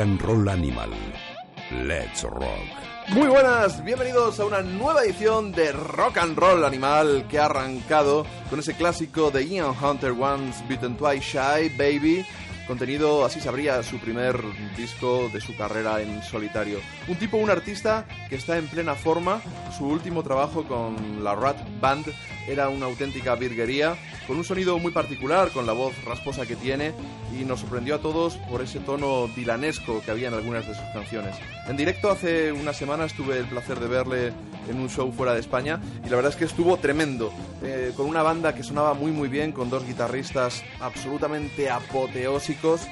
and Roll Animal. Let's Rock. Muy buenas, bienvenidos a una nueva edición de Rock and Roll Animal que ha arrancado con ese clásico de Ian Hunter Once Beaten Twice Shy Baby. Contenido, así sabría su primer disco de su carrera en solitario. Un tipo, un artista que está en plena forma. Su último trabajo con la Rat Band era una auténtica virguería con un sonido muy particular, con la voz rasposa que tiene, y nos sorprendió a todos por ese tono dilanesco que había en algunas de sus canciones. En directo hace una semana tuve el placer de verle en un show fuera de España, y la verdad es que estuvo tremendo, eh, con una banda que sonaba muy muy bien, con dos guitarristas absolutamente apoteósicos,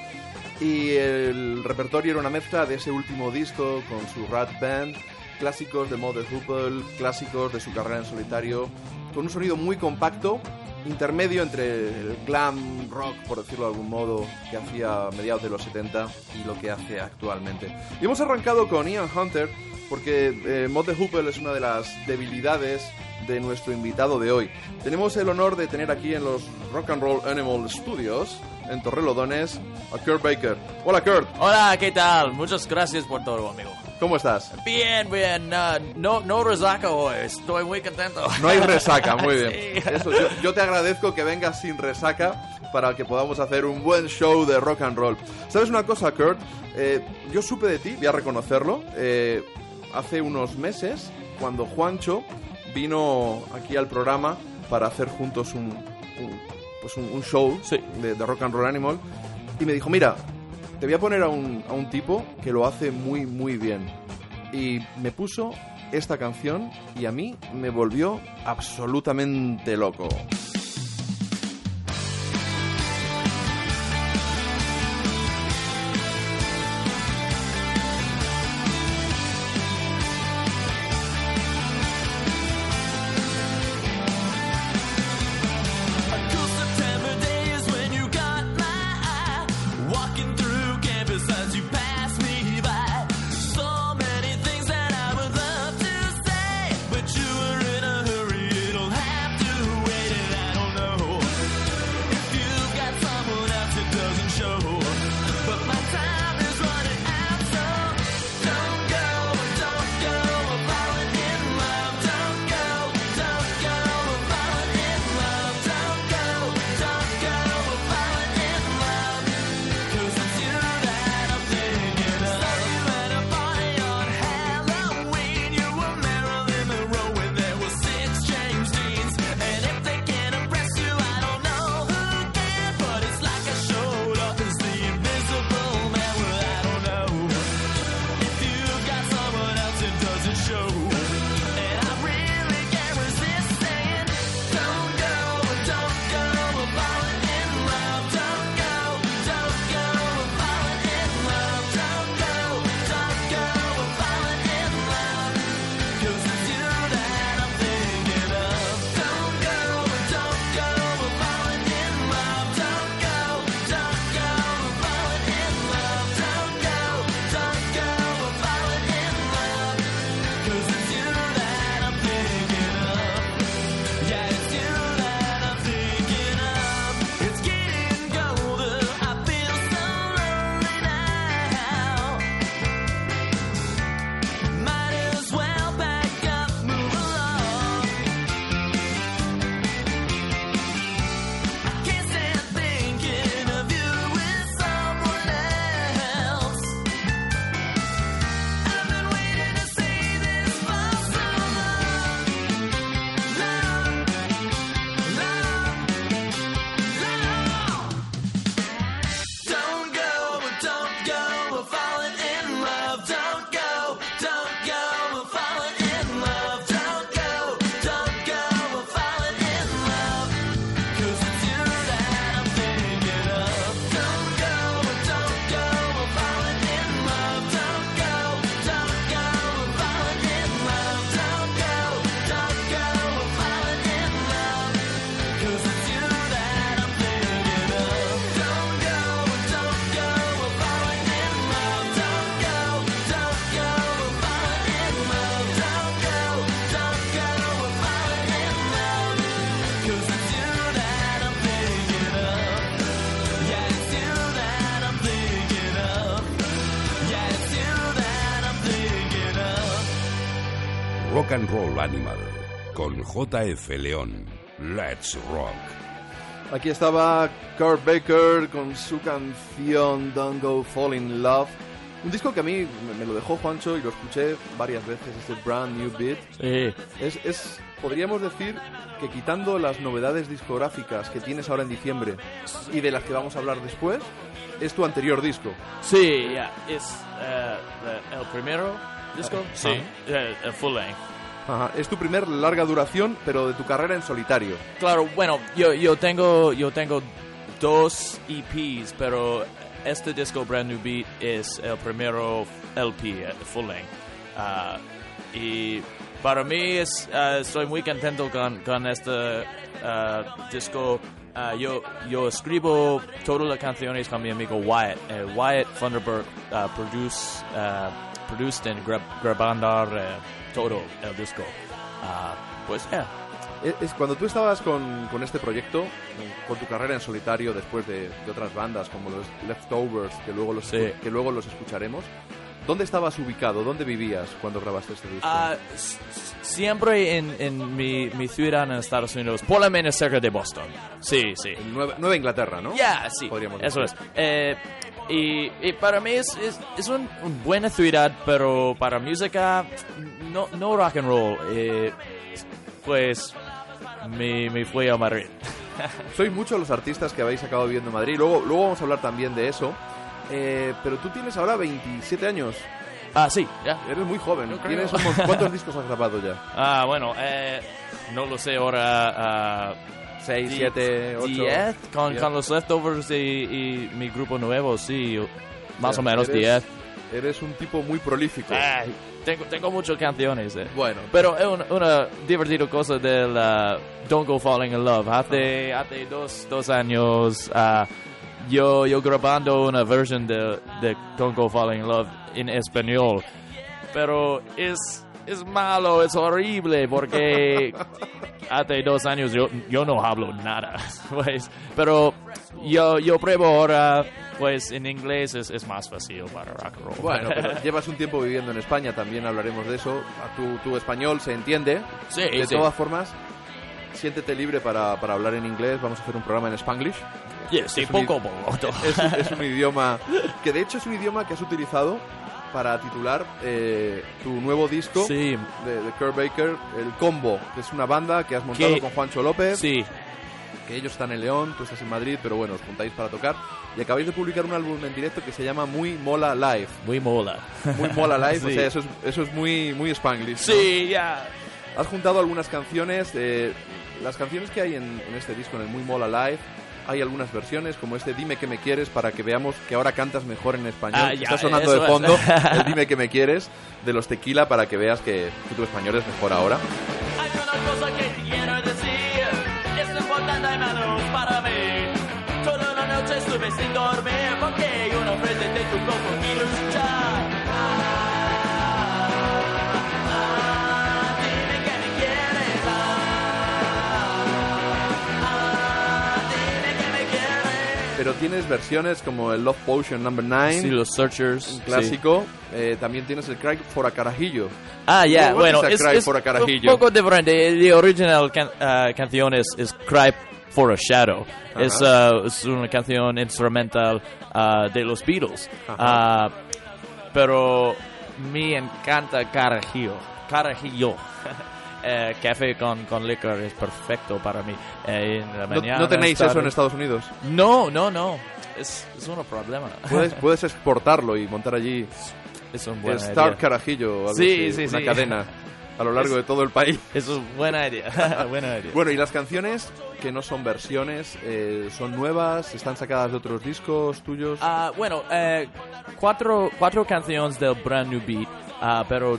y el repertorio era una mezcla de ese último disco con su Rat Band, clásicos de Mother Hoople, clásicos de su carrera en solitario, con un sonido muy compacto, intermedio entre el glam rock, por decirlo de algún modo, que hacía a mediados de los 70 y lo que hace actualmente. Y hemos arrancado con Ian Hunter porque eh, Mother Hoople es una de las debilidades de nuestro invitado de hoy. Tenemos el honor de tener aquí en los Rock and Roll Animal Studios, en Torrelodones, a Kurt Baker. Hola Kurt, Hola, ¿qué tal? Muchas gracias por todo, amigo. ¿Cómo estás? Bien, bien. no, no resaca hoy. Estoy muy contento. No hay resaca, muy bien. Sí. Eso, yo, yo te agradezco que vengas sin resaca para que podamos hacer un buen show de rock and roll. ¿Sabes una cosa, Kurt? Eh, yo supe de ti, voy a reconocerlo, eh, hace unos meses, cuando Juancho vino aquí al programa para hacer juntos un, un- pues un, un show Sí. de, de Rock and Roll Animal y me dijo, mira, te voy a poner a un, a un tipo que lo hace muy, muy bien. Y me puso esta canción y a mí me volvió absolutamente loco. Rock and Roll Animal con JF León. Let's rock. Aquí estaba Kurt Baker con su canción Don't Go Fall in Love. Un disco que a mí me- lo dejó Juancho y lo escuché varias veces, este Brand New Beat. Sí. Es, es, podríamos decir que quitando las novedades discográficas que tienes ahora en diciembre y de las que vamos a hablar después, es tu anterior disco. Sí, ya, es the- el primero disco. Sí, eh, el full length. Ajá, Es tu primer larga duración, pero de tu carrera en solitario. Claro, bueno, yo, yo tengo yo tengo dos EPs, pero este disco Brand New Beat es el primero LP, eh, full length. Ah, y para mí es, ah, estoy muy contento con, con este ah, disco. Ah, yo, yo escribo todas las canciones con mi amigo Wyatt. Eh, Wyatt Thunderbird ah, produce, produced en gra- eh, todo el disco. Ah, pues, yeah. Es, es cuando tú estabas con, con este proyecto, con tu carrera en solitario, después de, de otras bandas como los Leftovers, que luego los, Sí. que luego los escucharemos, ¿dónde estabas ubicado? ¿Dónde vivías cuando grabaste este disco? S- siempre en, en mi, mi ciudad en Estados Unidos, por lo menos cerca de Boston. Sí, sí. En Nueva, Nueva Inglaterra, ¿no? Ya, sí. Podríamos Eso es. decir. Eh, y, y para mí es, es, es un, un buena ciudad, pero para música, no, no rock and roll. Eh, pues me, me fui a Madrid. Sois muchos los artistas que habéis acabado viviendo en Madrid. Luego, luego vamos a hablar también de eso. Eh, pero tú tienes ahora 27 años. Ah, sí, ya. Eres muy joven. ¿Tienes ¿Cuántos discos has grabado ya? Ah, bueno, eh, no lo sé ahora. ah, 6, Die- 7, 8. Diez, con, con los leftovers y, y mi grupo nuevo, sí, más o menos eres- 10. Eres un tipo muy prolífico. Ay, tengo, tengo muchas canciones. eh. Bueno, Pero es una, una divertida cosa del uh, Don't Go Falling in Love. Hace, hace dos, dos años ah, yo, yo grabando una versión de, de Don't Go Falling in Love en español. Pero es, es malo, es horrible porque hace dos años yo, yo no hablo nada. Pues, pero yo, yo pruebo ahora, pues en inglés es, es más fácil para rock and roll. Bueno, pero llevas un tiempo viviendo en España, también hablaremos de eso. Tu, tu español se entiende. Sí, de sí. todas formas, siéntete libre para, para hablar en inglés. Vamos a hacer un programa en Spanglish. Yeah, sí, es un- poco, poco. Es, es un idioma que de hecho es un idioma que has utilizado para titular eh, tu nuevo disco Sí, de, de Kurt Baker, El Combo, que es una banda que has montado Que- con Juancho López, sí. que ellos están en León, tú estás en Madrid, pero bueno, os juntáis para tocar. Y acabáis de publicar un álbum en directo que se llama Muy Mola Live. Muy mola. Muy Mola Live, o sea, eso es, eso es muy, muy Spanglish. ¿no? Sí, ya. Has juntado algunas canciones, eh, las canciones que hay en, en este disco, en el Muy Mola Live, hay algunas versiones, como este Dime que me quieres, para que veamos que ahora cantas mejor en español. Ah, ya, Está sonando de es. fondo el Dime que me quieres de los Tequila para que veas que, que tu español es mejor ahora. Hay una cosa que Pero tienes versiones como el Love Potion Number 9, Sí, los Searchers. un clásico. Eh, también tienes el Cry for a Carajillo. Ah, ya, bueno, es, Cry es for a un Carajillo? poco diferente. La original can- ah, canción es, es Cry for a Shadow. Es, ah, es una canción instrumental ah, de los Beatles. Ah, pero me encanta Carajillo. Carajillo. Eh, café con, con licor es perfecto para mí. Eh, en la ¿No, mañana no tenéis eso en Estados Unidos? No, no, no. Es, es un problema. Puedes, puedes exportarlo y montar allí es un buena Star. Carajillo, algo Sí, así, sí, una sí. cadena a lo largo de todo el país. Eso es buena idea. buena idea. Bueno, y las canciones que no son versiones, eh, son nuevas, están sacadas de otros discos tuyos. Ah, bueno, eh, cuatro, cuatro canciones del Brand New Beat, ah, pero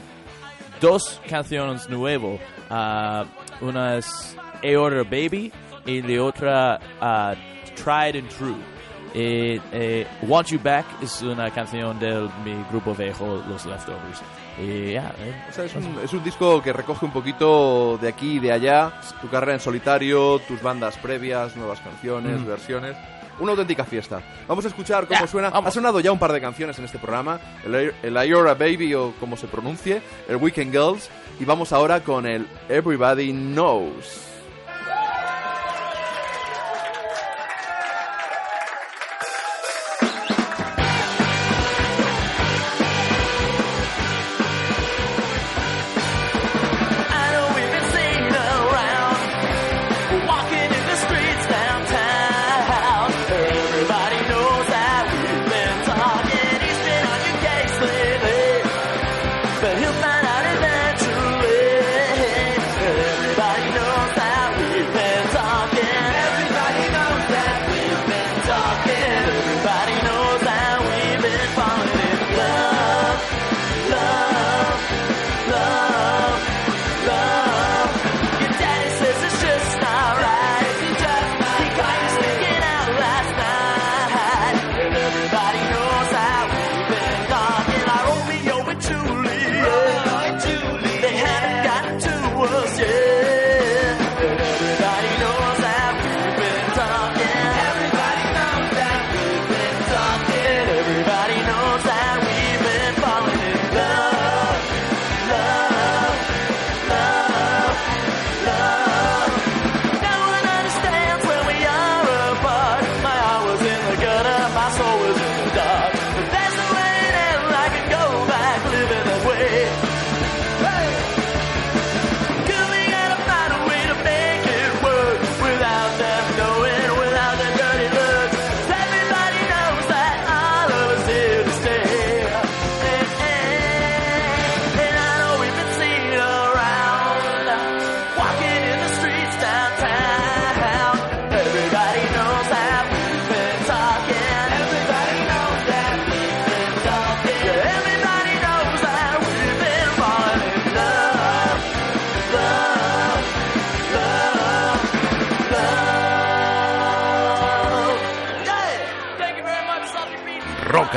dos canciones nuevas. Ah, una es Aorta Baby y la otra ah, Tried and True. Eh, eh, Want You Back es una canción de mi grupo viejo, Los Leftovers. Y eh, O sea, es, un, es un disco que recoge un poquito de aquí y de allá, tu carrera en solitario, tus bandas previas, nuevas canciones, versiones. Una auténtica fiesta. Vamos a escuchar cómo Ya, suena. vamos. Ha sonado ya un par de canciones en este programa. El, el Iora Baby o como se pronuncie, el Weekend Girls. Y vamos ahora con el Everybody Knows. But he'll find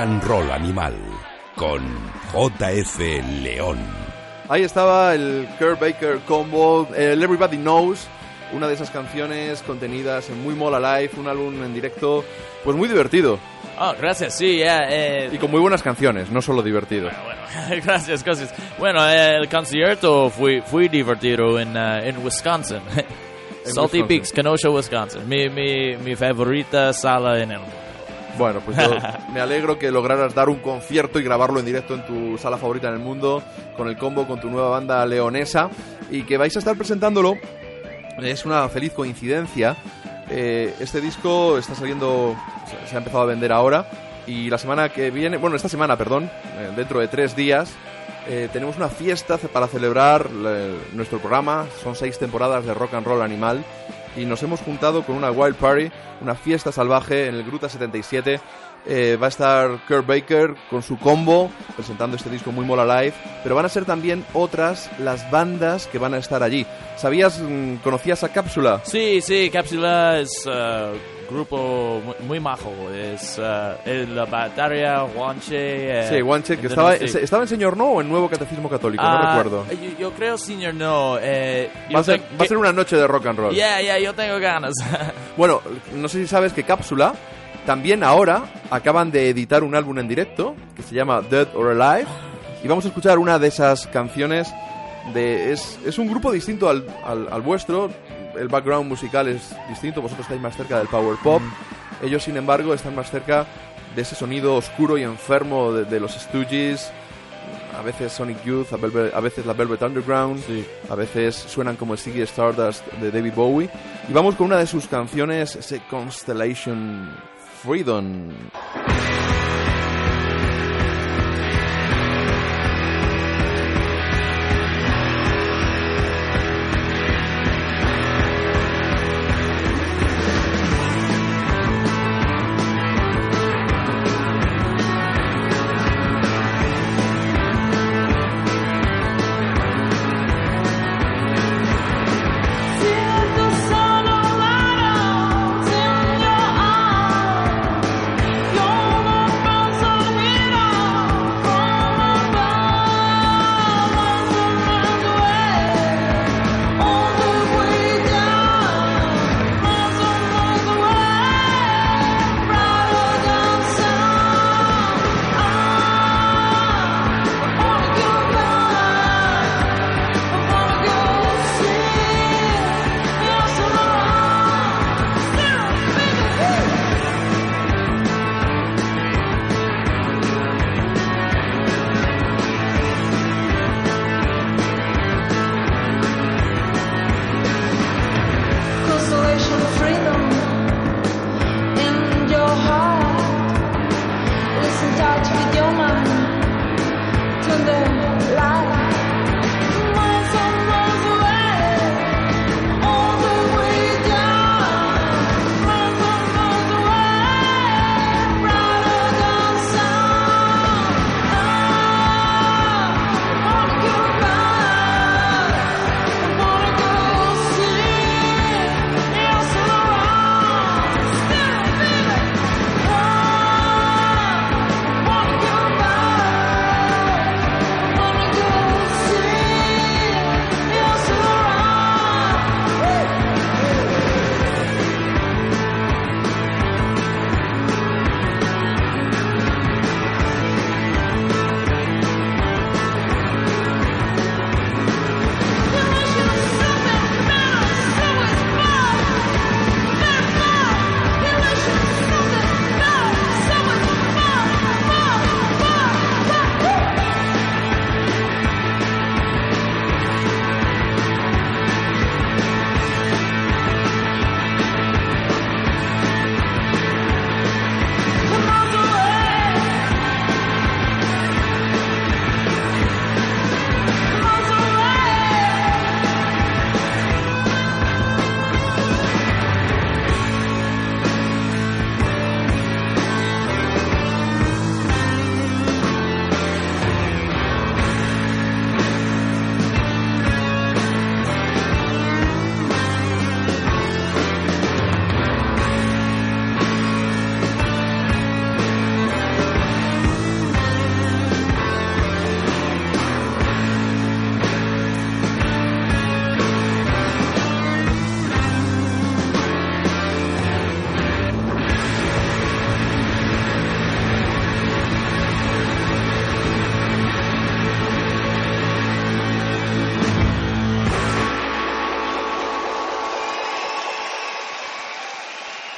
and Roll Animal con JF León. Ahí estaba el Kurt Baker combo, el Everybody Knows, una de esas canciones contenidas en Muy Mola Live, un álbum en directo, pues muy divertido Oh, gracias, sí, ya. eh, y con muy buenas canciones, no solo divertido. bueno, gracias, gracias. Bueno, el concierto fue, fue divertido en, uh, en Wisconsin. Salty Wisconsin. Peaks, Kenosha, Wisconsin. Mi, mi, mi favorita sala en el mundo. Bueno, pues yo me alegro que lograras dar un concierto y grabarlo en directo en tu sala favorita en el mundo, con el combo, con tu nueva banda leonesa, y que vais a estar presentándolo. Es una feliz coincidencia. Eh, este disco está saliendo, se- ha empezado a vender ahora, y la semana que viene, bueno, esta semana, perdón, eh, dentro de tres días, eh, tenemos una fiesta para celebrar le- nuestro programa. Son seis temporadas de rock and roll animal y nos hemos juntado con una wild party, una fiesta salvaje en el Gruta 77. Eh, va a estar Kurt Baker con su combo presentando este disco muy mola live, pero van a ser también otras las bandas que van a estar allí. ¿Sabías, mm, conocías a Cápsula? Sí, sí, Cápsula es uh, grupo muy, muy majo. Es uh, el- la batería, Juanche. eh, Sí, Guanche, que estaba, sí. estaba en Señor No o en Nuevo Catecismo Católico, no Ah, recuerdo. Yo, yo creo, señor, no. Eh, Va a, ser, sé va a ser que- una noche de rock and roll. Ya, ya, yo tengo ganas. Bueno, no sé si sabes que Cápsula también ahora acaban de editar un álbum en directo que se llama Dead or Alive y vamos a escuchar una de esas canciones de es, es un grupo distinto al, al- al vuestro. El background musical es distinto vosotros estáis más cerca del power pop. Ellos sin embargo están más cerca de ese sonido oscuro y enfermo de, de los Stooges. A veces Sonic Youth a, Velvet- a veces la Velvet Underground. A veces suenan como Ziggy Stardust de David Bowie. Y vamos con una de sus canciones ese Constellation Freedom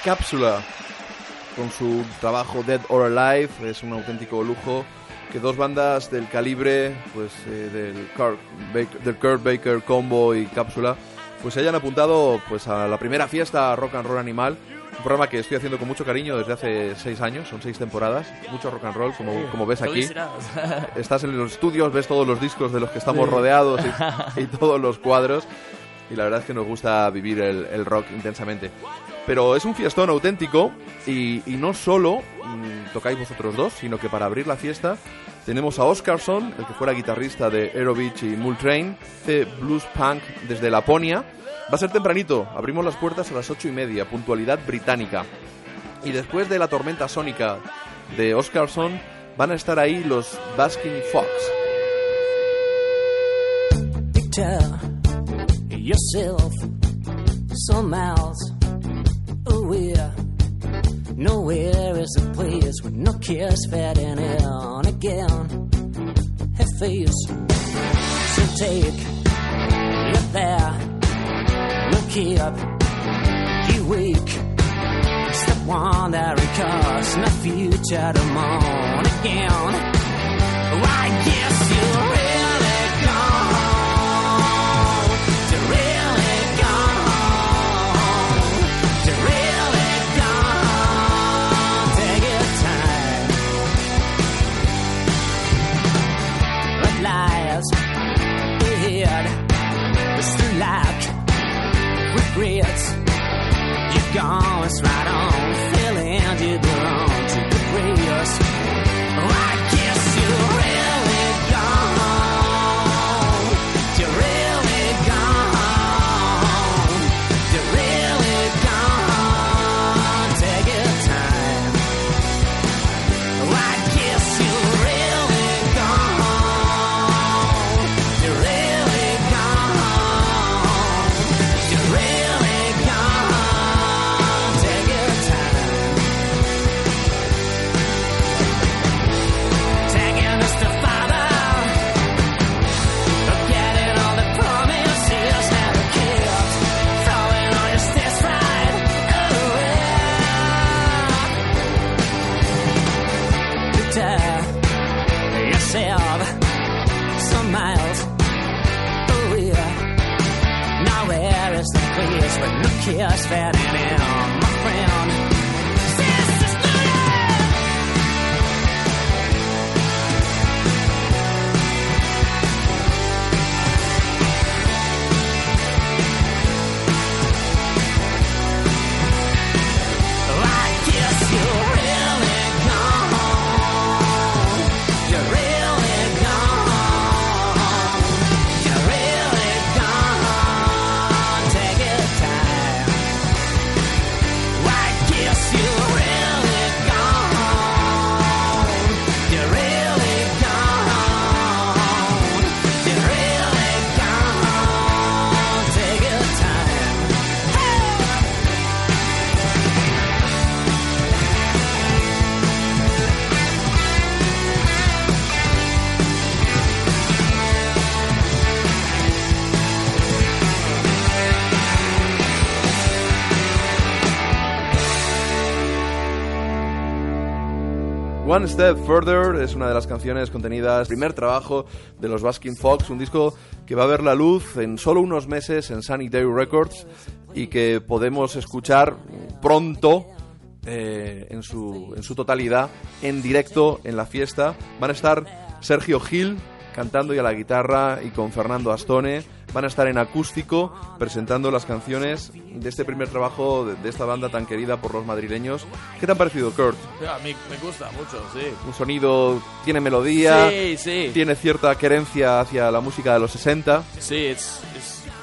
Cápsula con su trabajo Dead or Alive. Es un auténtico lujo que dos bandas del calibre pues eh, del, Kurt Baker, del Kurt Baker Combo y Cápsula pues se hayan apuntado pues a la primera fiesta Rock and Roll Animal. Un programa que estoy haciendo con mucho cariño desde hace seis años, son seis temporadas, mucho rock and roll, como, como ves aquí. Estás en los estudios, ves todos los discos de los que estamos rodeados y, y todos los cuadros. Y la verdad es que nos gusta vivir el, rock intensamente. Pero es un fiestón auténtico y, no solo mm, tocáis vosotros dos, sino que para abrir la fiesta tenemos a Oscarson, el que fuera guitarrista de Aerobitch y Multrain, hace blues punk desde Laponia. Va a ser tempranito, abrimos las puertas a las ocho y media, puntualidad británica. Y después de la tormenta sónica de Oscarson, van a estar ahí los Basking Fox. Picture yourself some miles away. Nowhere is a place with no cares fading in again. Have face, so take it there. Look up, you wake. Step one that recurs, no future to mourn again. I regrets. You're gone, right on. Feeling you belong to the grace. kiss that. One Step Further es una de las canciones contenidas, primer trabajo de los Baskin Fox, un disco que va a ver la luz en solo unos meses en Sunny Day Records y que podemos escuchar pronto eh, en, su, en su totalidad en directo en la fiesta. Van a estar Sergio Gil cantando y a la guitarra y con Fernando Astone. Van a estar en acústico presentando las canciones de este primer trabajo de, de esta banda tan querida por los madrileños. ¿Qué te han parecido, Kurt? A mí me gusta mucho, sí. un sonido, tiene melodía, Sí, sí. tiene cierta querencia hacia la música de los 60. Sí, es,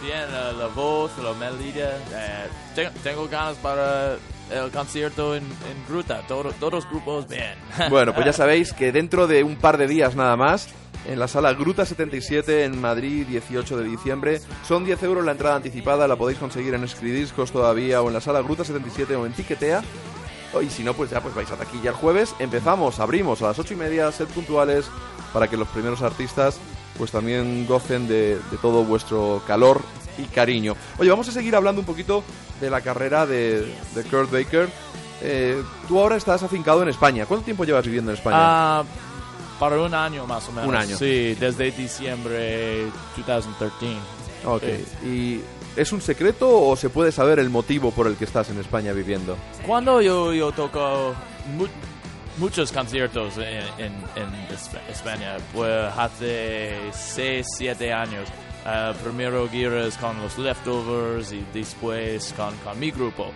bien eh, la voz, la melodía. eh, tengo, tengo ganas para el concierto en, Gruta. Todo- todos grupos, bien. Bueno, pues ya sabéis que dentro de un par de días nada más, en la sala Gruta 77 en Madrid, 18 de diciembre, son 10 euros la entrada anticipada, la podéis conseguir en Scridiscos todavía o en la sala Gruta 77 o en Tiquetea. Y si no, pues ya pues vais a taquilla el jueves. Empezamos, abrimos a las 8 y media, sed puntuales para que los primeros artistas pues también gocen de, de todo vuestro calor y cariño. Oye, vamos a seguir hablando un poquito de la carrera de, de Kurt Baker. Eh, tú ahora estás afincado en España. ¿Cuánto tiempo llevas viviendo en España? Ah, para un año más o menos. Un año. Sí, desde diciembre 2013. ok. sí. ¿Y es un secreto o se puede saber el motivo por el que estás en España viviendo? Cuando yo, yo toco muchos conciertos en, en, en Espa- España, pues hace 6, 7 años. Ah, primero giras con los Leftovers y después con, con mi grupo.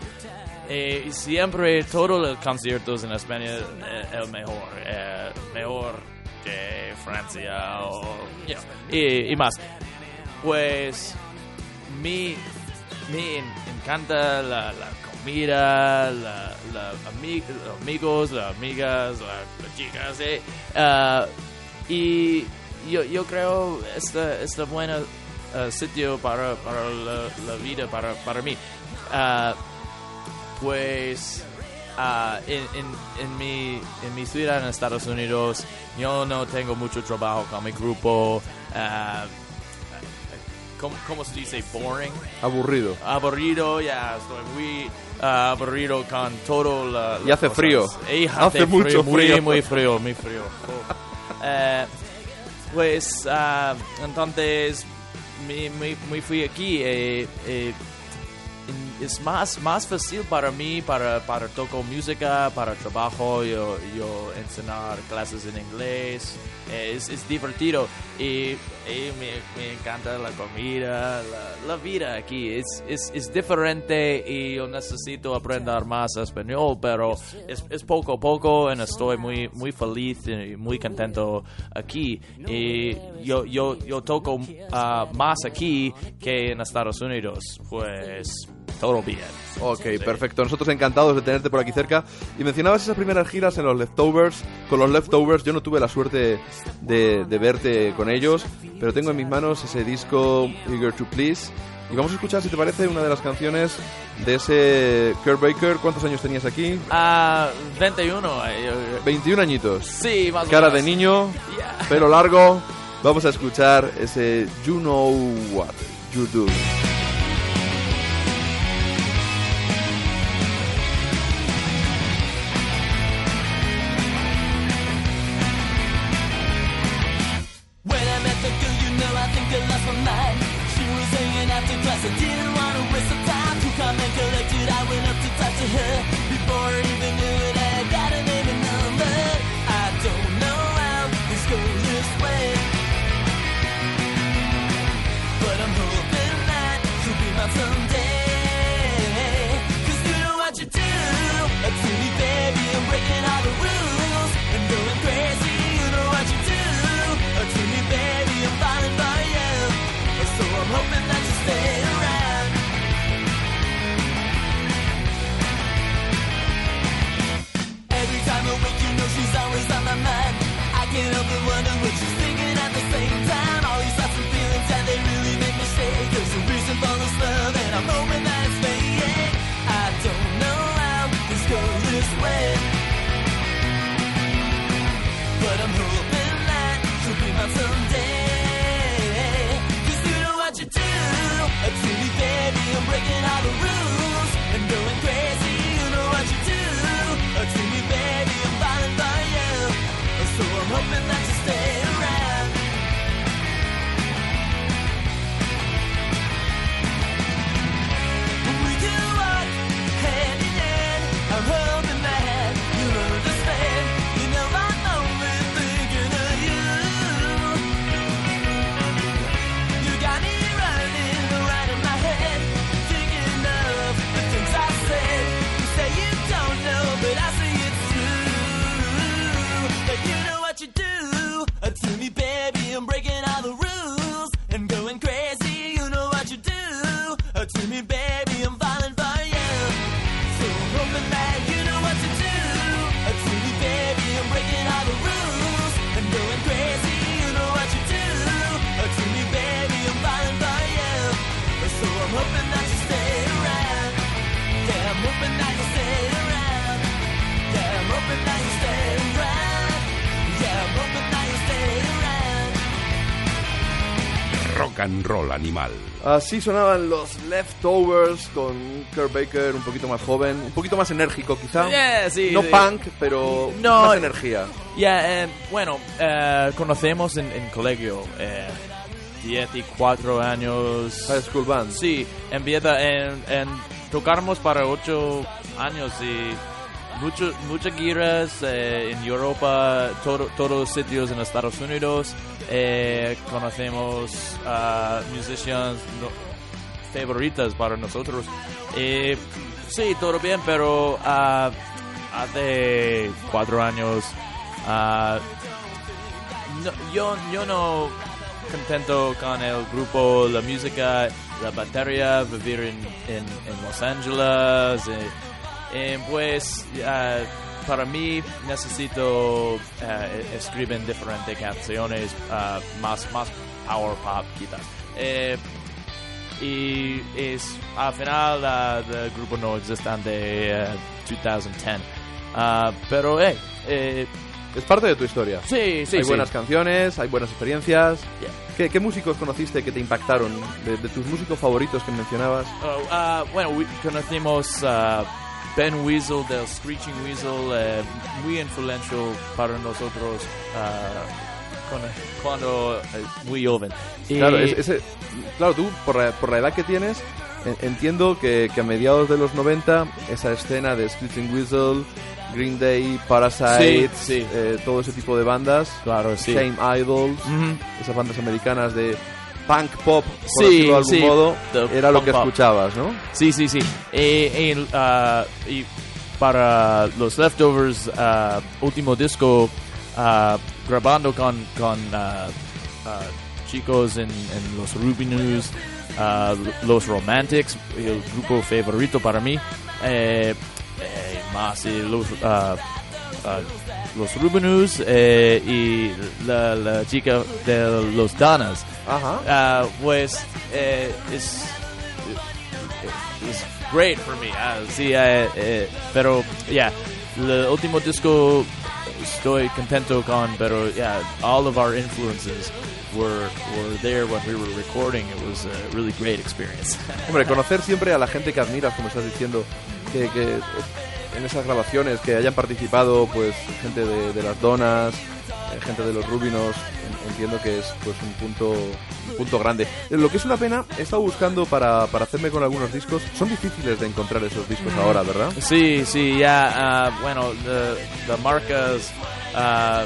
Eh, siempre todos los conciertos en España eh, el mejor, eh, mejor que Francia o, you know, y, y más. Pues me, me en- encanta la, la comida, la, la ami- los amigos, las amigas, la- las chicas, eh. Ah, y yo, yo creo este este buen eh, sitio para, para la, la vida, para, para mí. Ah, pues ah, en, en, en, mi, en mi ciudad en Estados Unidos yo no tengo mucho trabajo con mi grupo. ah, ¿cómo, cómo se dice? Boring. Aburrido. Aburrido, ya estoy muy ah, aburrido con todo la, Y hace las frío. cosas. Y Hace mucho muy, frío. Muy frío, muy frío. Oh. Eh, pues ah, entonces me, me, me fui aquí. eh, eh, es más, más fácil para mí, para, para tocar música, para trabajo, yo, yo enseñar clases en inglés, eh, es, es divertido. Y, y me, me encanta la comida, la, la vida aquí, es, es, es diferente y yo necesito aprender más español, pero es, es poco a poco y estoy muy, muy feliz y muy contento aquí. Y yo, yo, yo toco ah, más aquí que en Estados Unidos, pues todo bien. Ok, perfecto. Nosotros encantados de tenerte por aquí cerca. Y mencionabas esas primeras giras en los Leftovers. Con los Leftovers yo no tuve la suerte de, de verte con ellos, pero tengo en mis manos ese disco Eager to Please. Y vamos a escuchar, si te parece, una de las canciones de ese Kurt Baker. ¿Cuántos años tenías aquí? Ah, 21. eh, eh, 21 añitos. sí, más Cara de niño, Yeah. pelo largo. Vamos a escuchar ese You Know What You Do. Roll animal. Así sonaban los Leftovers con Kurt Baker un poquito más joven, un poquito más enérgico quizá. Yeah, sí, no sí. punk, pero No. más energía. Ya, eh, bueno, eh, conocemos en, en colegio, eh, 14 años. High School Band. Sí, empieza en, en tocarmos para 8 años y mucho, muchas giras eh, en Europa, todo, todos sitios en Estados Unidos. eh, conocemos a musicians no- favoritas para nosotros. Eh, sí, todo bien, pero ah, hace cuatro años ah, no, yo, yo no contento con el grupo, la música, la batería, vivir en, en, en Los Angeles. eh, eh, pues ah, para mí necesito ah, escribir diferentes canciones ah, más, más power pop quizás. Eh, y es al final ah, el grupo no existe de ah, 2010. Ah, pero hey, eh, Es parte de tu historia. sí, sí, hay sí. buenas canciones, hay buenas experiencias. Yeah. ¿Qué, qué músicos conociste que te impactaron? De, de tus músicos favoritos que mencionabas. Oh, ah, bueno, we- conocimos a Ben Weasel del Screeching Weasel, eh, muy influential para nosotros ah, con- cuando eh, muy joven. Y- Claro, es- ese, claro tú, por la, por la edad que tienes, en- entiendo que, que a mediados de los 90, esa escena de Screeching Whistle, Green Day, Parasite, Sí, sí. eh, todo ese tipo de bandas, claro, sí. Shame Idols, esas bandas americanas de punk pop, por Sí, decirlo de algún sí, modo, era lo que pop. escuchabas, ¿no? Sí, sí, sí. Eh, eh, ah, y para los leftovers, ah, último disco, ah, grabando con, con chicos en, en los Ruby News, los Romantics, el grupo favorito para mí. Eh, eh, más eh, los, los Ruby News eh, y la, la chica de los Donas. Ajá. Ah, pues eh, es es great for me. Ah, sí, eh, eh, pero ya, el último disco estoy contento con, pero yeah, all of our influences were were there when we were recording. It was a really great experience. Hombre, conocer siempre a la gente que admiras, como estás diciendo, que, que, eh, en esas grabaciones que hayan participado, pues gente de, de las donas, eh, gente de los rubinos, en- entiendo que es pues un punto un punto grande. Eh, Lo que es una pena, he estado buscando para, para hacerme con algunos discos, son difíciles de encontrar esos discos ahora, ¿verdad? Sí, sí, ya, ah, bueno, las marcas ah,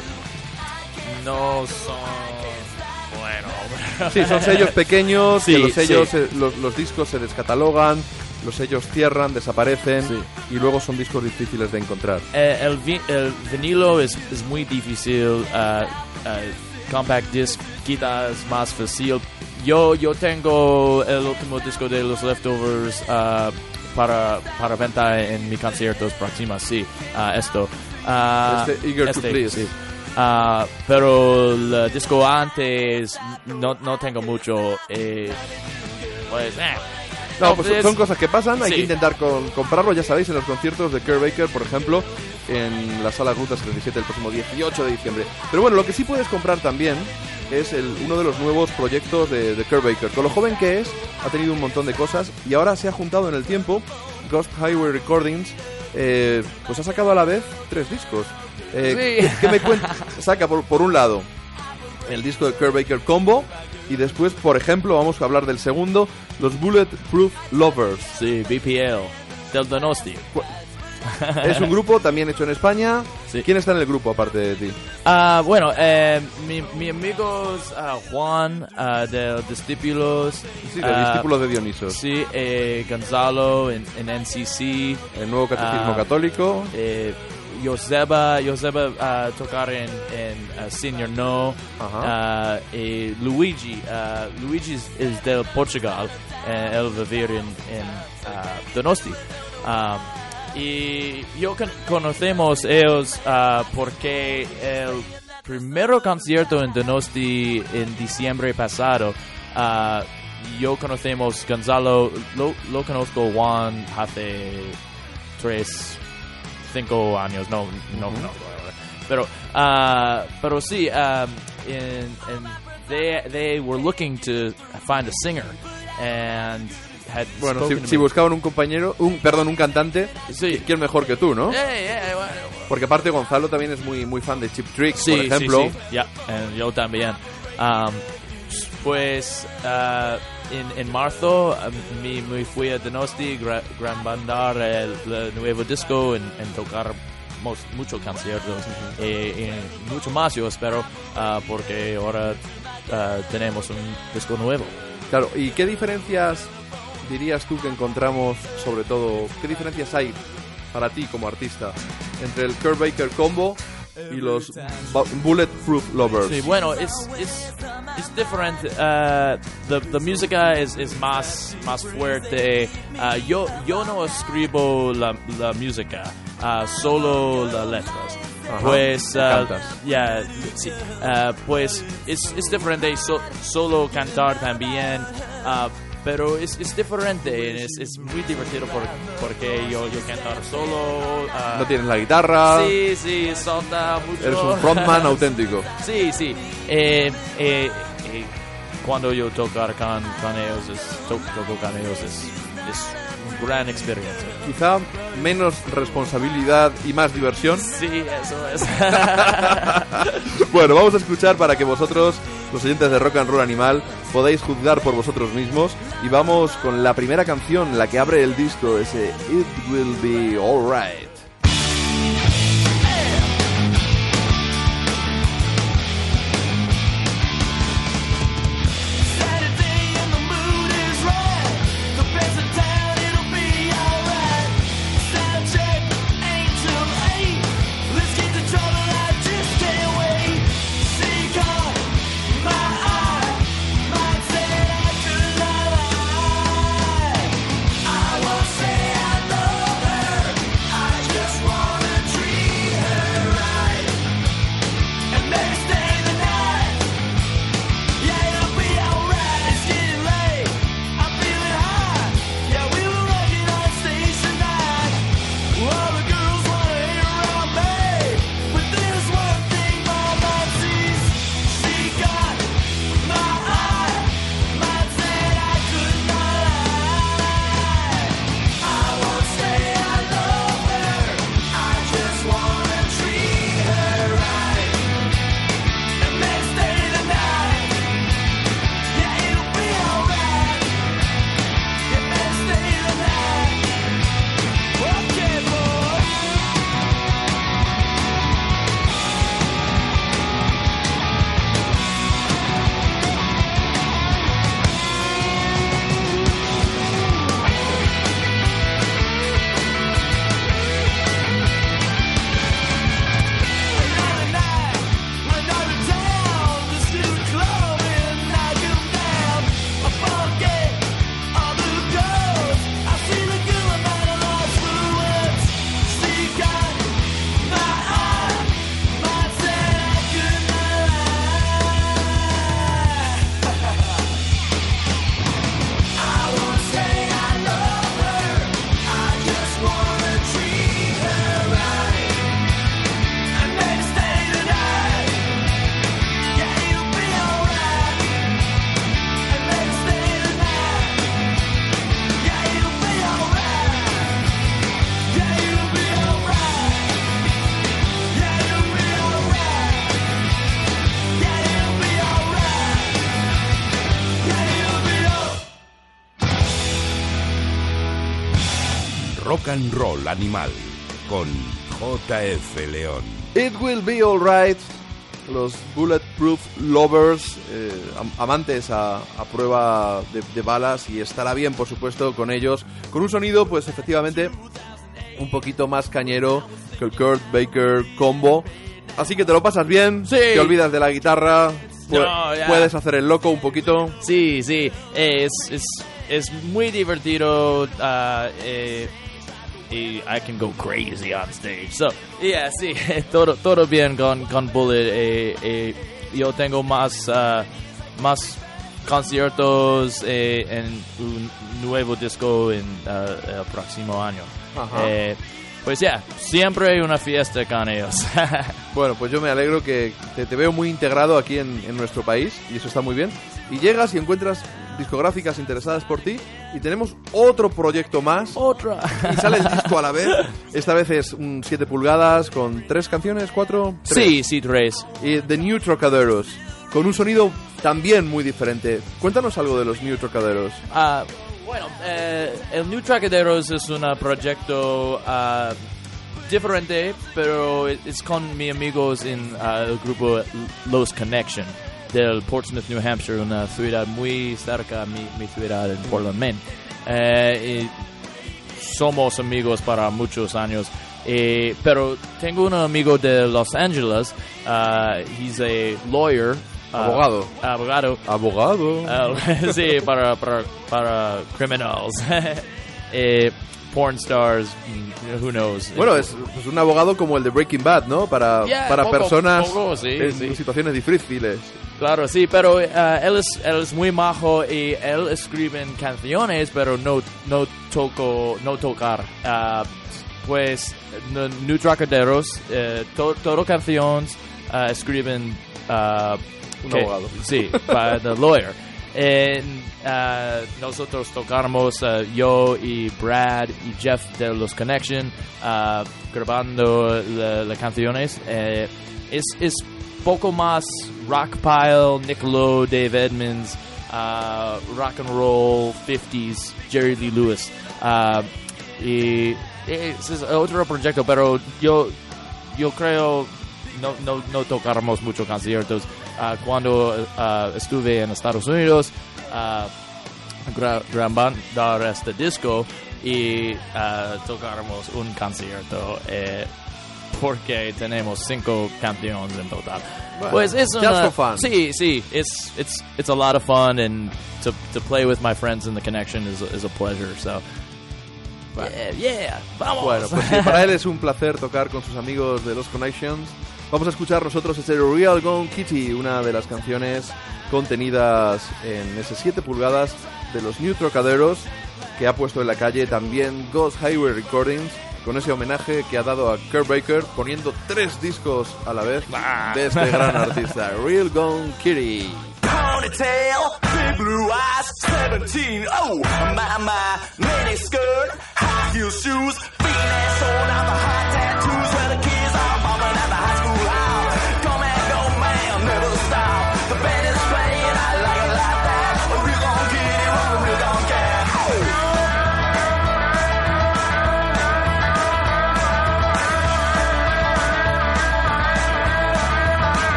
no son, bueno, Sí, son sellos pequeños, Sí, que los sellos, sí. eh, los, los discos se descatalogan, los sellos cierran, desaparecen Sí. y luego son discos difíciles de encontrar. Eh, el, vi- el vinilo es, es muy difícil. ah, compact disc quizás más fácil. Yo, yo tengo el último disco de los Leftovers ah, para, para venta en mi conciertos próximos, sí. esto. Este, Eager to Please. sí. Pero el disco antes no, no tengo mucho. eh, pues, eh. No, pues son- cosas que pasan, hay sí. que intentar con- comprarlo, ya sabéis, en los conciertos de Kurt Baker, por ejemplo, en la sala Ruta 77 el próximo 18 de diciembre. Pero bueno, lo que sí puedes comprar también es el, uno de los nuevos proyectos de, de Kurt Baker. Con lo joven que es, ha tenido un montón de cosas y ahora se ha juntado en el tiempo Ghost Highway Recordings, eh, pues ha sacado a la vez tres discos. Eh, Sí. ¿qué, qué me cuenta? Saca por, por un lado el disco de Kurt Baker Combo y después, por ejemplo, vamos a hablar del segundo, los Bulletproof Lovers. Sí, BPL. Del Donosti. Es un grupo también hecho en España. Sí. ¿Quién está en el grupo aparte de ti? Ah, bueno, eh, mi, mi amigos ah, Juan ah, de Discípulos. Sí, de discípulos de Dionisos. Sí, eh, Gonzalo en, en NCC. El nuevo catecismo católico. Eh, Joseba, Joseba ah, tocar en, en ah, Senior No. Ajá. Ah, eh, Luigi, ah, Luigi es, del Portugal. él vivir en, en Donosti. Ah, y yo con- conocemos ellos porque el primer concierto en Donosti en diciembre pasado, yo conocemos Gonzalo, lo, lo conozco Juan hace tres, cinco años, no, no, no, pero, ah, pero sí, ah, en, en they they were looking to find a singer and had Bueno, si, si buscaban un compañero, un perdón, un cantante, Sí. ¿quién mejor que tú, no? Yeah, yeah, bueno, Porque aparte Gonzalo también es muy muy fan de Chip Trick, Sí, por ejemplo. sí, sí. Ya, eh, yo también. Um, pues ah, en, en marzo me, me fui a Donosti gra- gran bandar el, el nuevo disco en, en tocar muchos conciertos eh, y mucho más yo espero ah, porque ahora ah, tenemos un disco nuevo. Claro, ¿y qué diferencias dirías tú que encontramos, sobre todo, qué diferencias hay para ti como artista entre el Kurt Baker Combo y los Bu- Bulletproof Lovers? Sí, bueno, es es es different. Uh, the the música es, es más más fuerte. Uh, yo yo no escribo la, la música, uh, solo las letras. Ajá, Pues uh, cantas. ya sí, uh, pues es, es diferente so- solo cantar también. Pero es, es diferente, es, es muy divertido por- porque yo, yo cantar solo. uh, No tienes la guitarra, Sí, sí, salta mucho. eres un frontman auténtico. Sí, sí. Eh, eh, eh, cuando yo tocar con, con ellos, es, to- toco con ellos, es, gran experiencia. Quizá menos responsabilidad y más diversión. Sí, eso es. Bueno, vamos a escuchar para que vosotros, los oyentes de Rock and Roll Animal, podáis juzgar por vosotros mismos. Y vamos con la primera canción, la que abre el disco, ese It Will Be Alright. And Roll Animal con JF León. It Will Be Alright. Los Bulletproof Lovers, eh, am- amantes a, a prueba de, de balas y estará bien, por supuesto, con ellos. Con un sonido, pues efectivamente, un poquito más cañero que el Kurt Baker combo. Así que te lo pasas bien, Sí. te olvidas de la guitarra, pu- No, ya. puedes hacer el loco un poquito. Sí, sí, eh, es, es, es muy divertido uh, eh, y I can go crazy on stage. So, yeah, sí, todo, todo bien con, con Bullet. eh, eh, yo tengo más, uh, más conciertos eh, en un nuevo disco en uh, el próximo año. Ajá. Eh, pues ya, siempre hay una fiesta con ellos. Bueno, pues yo me alegro que te, te veo muy integrado aquí en, en nuestro país y eso está muy bien. Y llegas y encuentras discográficas interesadas por ti y tenemos otro proyecto más Otra. y sale el disco a la vez. Esta vez es un 7 pulgadas con tres canciones, cuatro. Tres. Sí, sí, tres. Y The New Trocaderos, con un sonido también muy diferente. Cuéntanos algo de los New Trocaderos. Ah, bueno, eh, el New Tracaderos es un proyecto ah, diferente, pero es con mis amigos en ah, el grupo Los Connection del Portsmouth, New Hampshire, una ciudad muy cerca a mi, mi ciudad en Portland, Maine. Eh, y somos amigos para muchos años. Eh, pero tengo un amigo de Los Angeles, ah, he's a lawyer. ah, Abogado. Abogado. Abogado. Ah, sí, para, para, para criminals. eh, porn stars, who knows. Bueno, es pues, un abogado como el de Breaking Bad, ¿no? Para, Yeah, para poco, personas poco, sí, en sí. situaciones difíciles. Claro, sí, pero ah, él, es, él es muy majo y él escribe canciones, pero no, no, toco, no tocar. Ah, pues, New Tracaderos, eh, to, todo canciones ah, escriben... Un que- abogado. Sí, para the lawyer. Ah, nosotros tocamos, ah, yo y Brad y Jeff de los Connection, ah, grabando la- las canciones. Eh, es, es poco más rock pile, Niccolo, Dave Edmonds, ah, rock and roll, 50s, Jerry Lee Lewis. Ah, y ese es otro proyecto, pero yo, yo creo no, no, no tocáramos muchos conciertos. Ah, cuando estuve en Estados Unidos, ah, gra- grabando este disco y tocáramos un concierto eh, porque tenemos cinco canciones en total. Pues es just una- for fun. Sí, sí, it's, it's, it's a lot of fun and to, to play with my friends in the connection is, is a pleasure. So, yeah, yeah, vamos. Bueno, pues sí, para él es un placer tocar con sus amigos de los Connections. Vamos a escuchar nosotros este Real Gone Kitty, una de las canciones contenidas en ese 7 pulgadas de los New Trocaderos que ha puesto en la calle también Ghost Highway Recordings con ese homenaje que ha dado a Kurt Baker poniendo tres discos a la vez de este gran artista, Real Gone Kitty.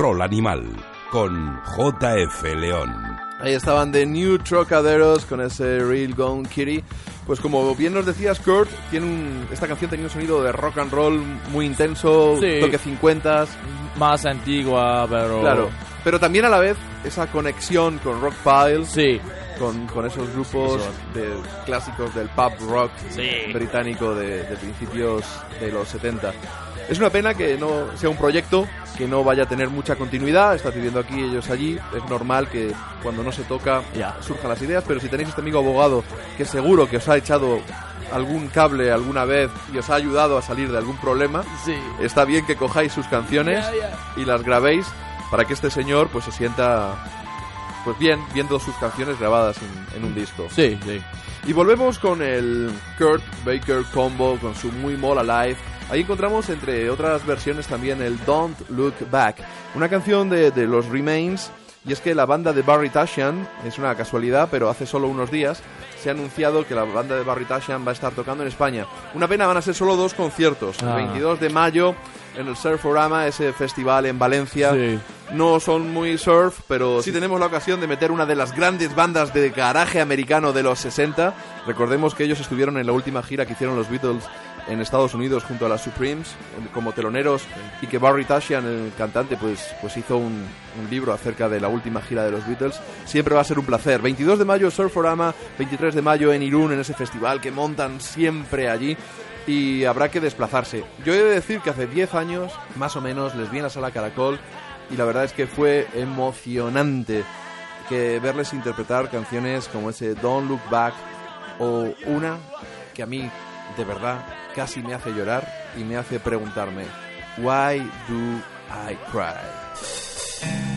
Roll Animal con JF León. Ahí estaban The New Trocaderos con ese Real Gone Kitty. Pues como bien nos decías, Kurt, tiene un- esta canción tenía un sonido de rock and roll muy intenso, Sí. toque 50 Más antigua, pero... claro. Pero también a la vez esa conexión con Rock Pile. Sí. con, con esos grupos de clásicos del pub rock Sí. británico de, de principios de los 70. Es una pena que no sea un proyecto que no vaya a tener mucha continuidad, está pidiendo aquí ellos allí, es normal que cuando no se toca Ya. surjan las ideas, pero si tenéis este amigo abogado que seguro que os ha echado algún cable alguna vez y os ha ayudado a salir de algún problema, Sí. está bien que cojáis sus canciones y las grabéis para que este señor pues se sienta pues bien viendo sus canciones grabadas en, en un disco. Sí, sí. Y volvemos con el Kurt Baker combo con su muy mola live. Ahí encontramos entre otras versiones también el Don't Look Back, una canción de, de los Remains. Y es que la banda de Barry Tashian, es una casualidad, pero hace solo unos días se ha anunciado que la banda de Barry Tashian va a estar tocando en España. Una pena, van a ser solo dos conciertos. El Ah. 22 de mayo en el Surforama, ese festival en Valencia. Sí. No son muy surf, pero sí tenemos la ocasión de meter una de las grandes bandas de garaje americano de los 60. Recordemos que ellos estuvieron en la última gira que hicieron los Beatles en Estados Unidos junto a las Supremes como teloneros y que Barry Tashian, el cantante, pues, pues hizo un, un libro acerca de la última gira de los Beatles. Siempre va a ser un placer. 22 de mayo Surforama, 23 de mayo en Irún, en ese festival que montan siempre allí y habrá que desplazarse. Yo he de decir que hace 10 años, más o menos, les vi en la sala Caracol y la verdad es que fue emocionante que verles interpretar canciones como ese Don't Look Back o una que a mí de verdad casi me hace llorar y me hace preguntarme Why do I cry?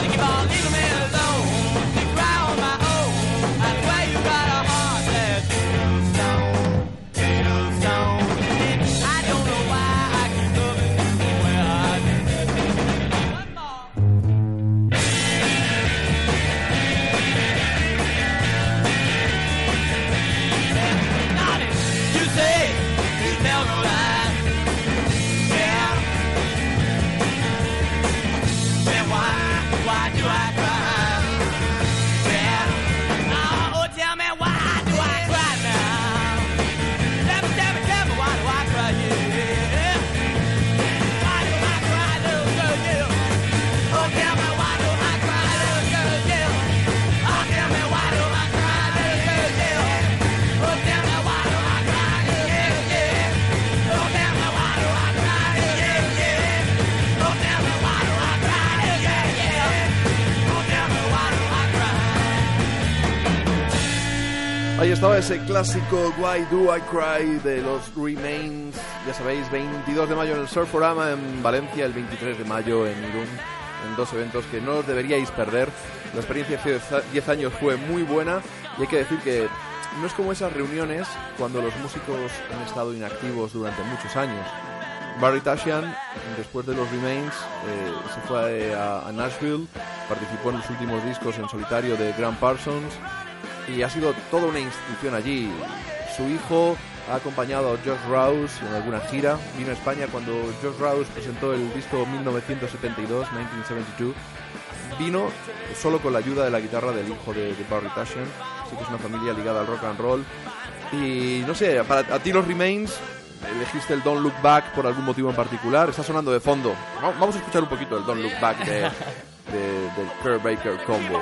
Cause you estaba ese clásico Why Do I Cry de los Remains. Ya sabéis, 22 de mayo en el Surforama en Valencia, el 23 de mayo en Irún. En dos eventos que no os deberíais perder. La experiencia hace 10 años fue muy buena y hay que decir que no es como esas reuniones cuando los músicos han estado inactivos durante muchos años. Barry Tashian, después de los Remains, eh, se fue a, a Nashville, participó en los últimos discos en solitario de Graham Parsons y ha sido toda una institución allí. Su hijo ha acompañado a Josh Rouse en alguna gira. Vino a España cuando Josh Rouse presentó el disco 1972, 1972. Vino solo con la ayuda de la guitarra del hijo de, de Barry Tashian. Así que es una familia ligada al rock and roll. Y no sé, para a ti los Remains, elegiste el Don't Look Back por algún motivo en particular. Está sonando de fondo. Va- Vamos a escuchar un poquito el Don't Look Back de, de- del Kurt Baker Combo.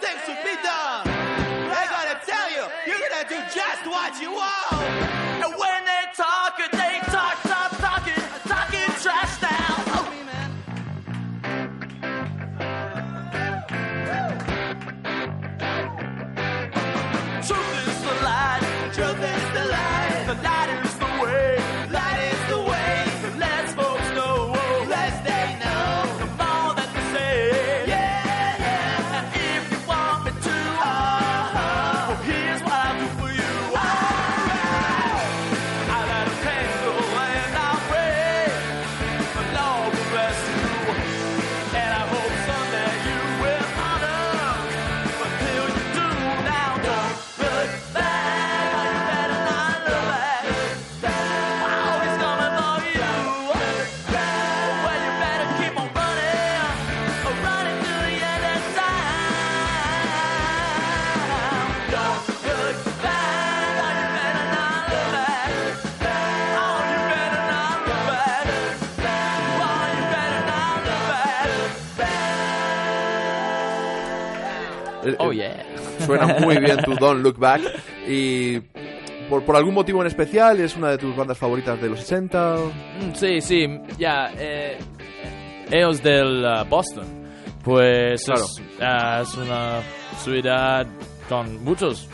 Things should be done. They're gonna tell you, you're gonna do just what you want. And when they talk, they talk, stop talking, talking trash now. Truth is the light, Truth is Suena muy bien tu Don't Look Back. Y por, por algún motivo en especial, ¿es una de tus bandas favoritas de los 80? Mm, Sí, sí, ya. eh, ellos del uh, Boston. Pues Claro. es, ah, es una ciudad con muchos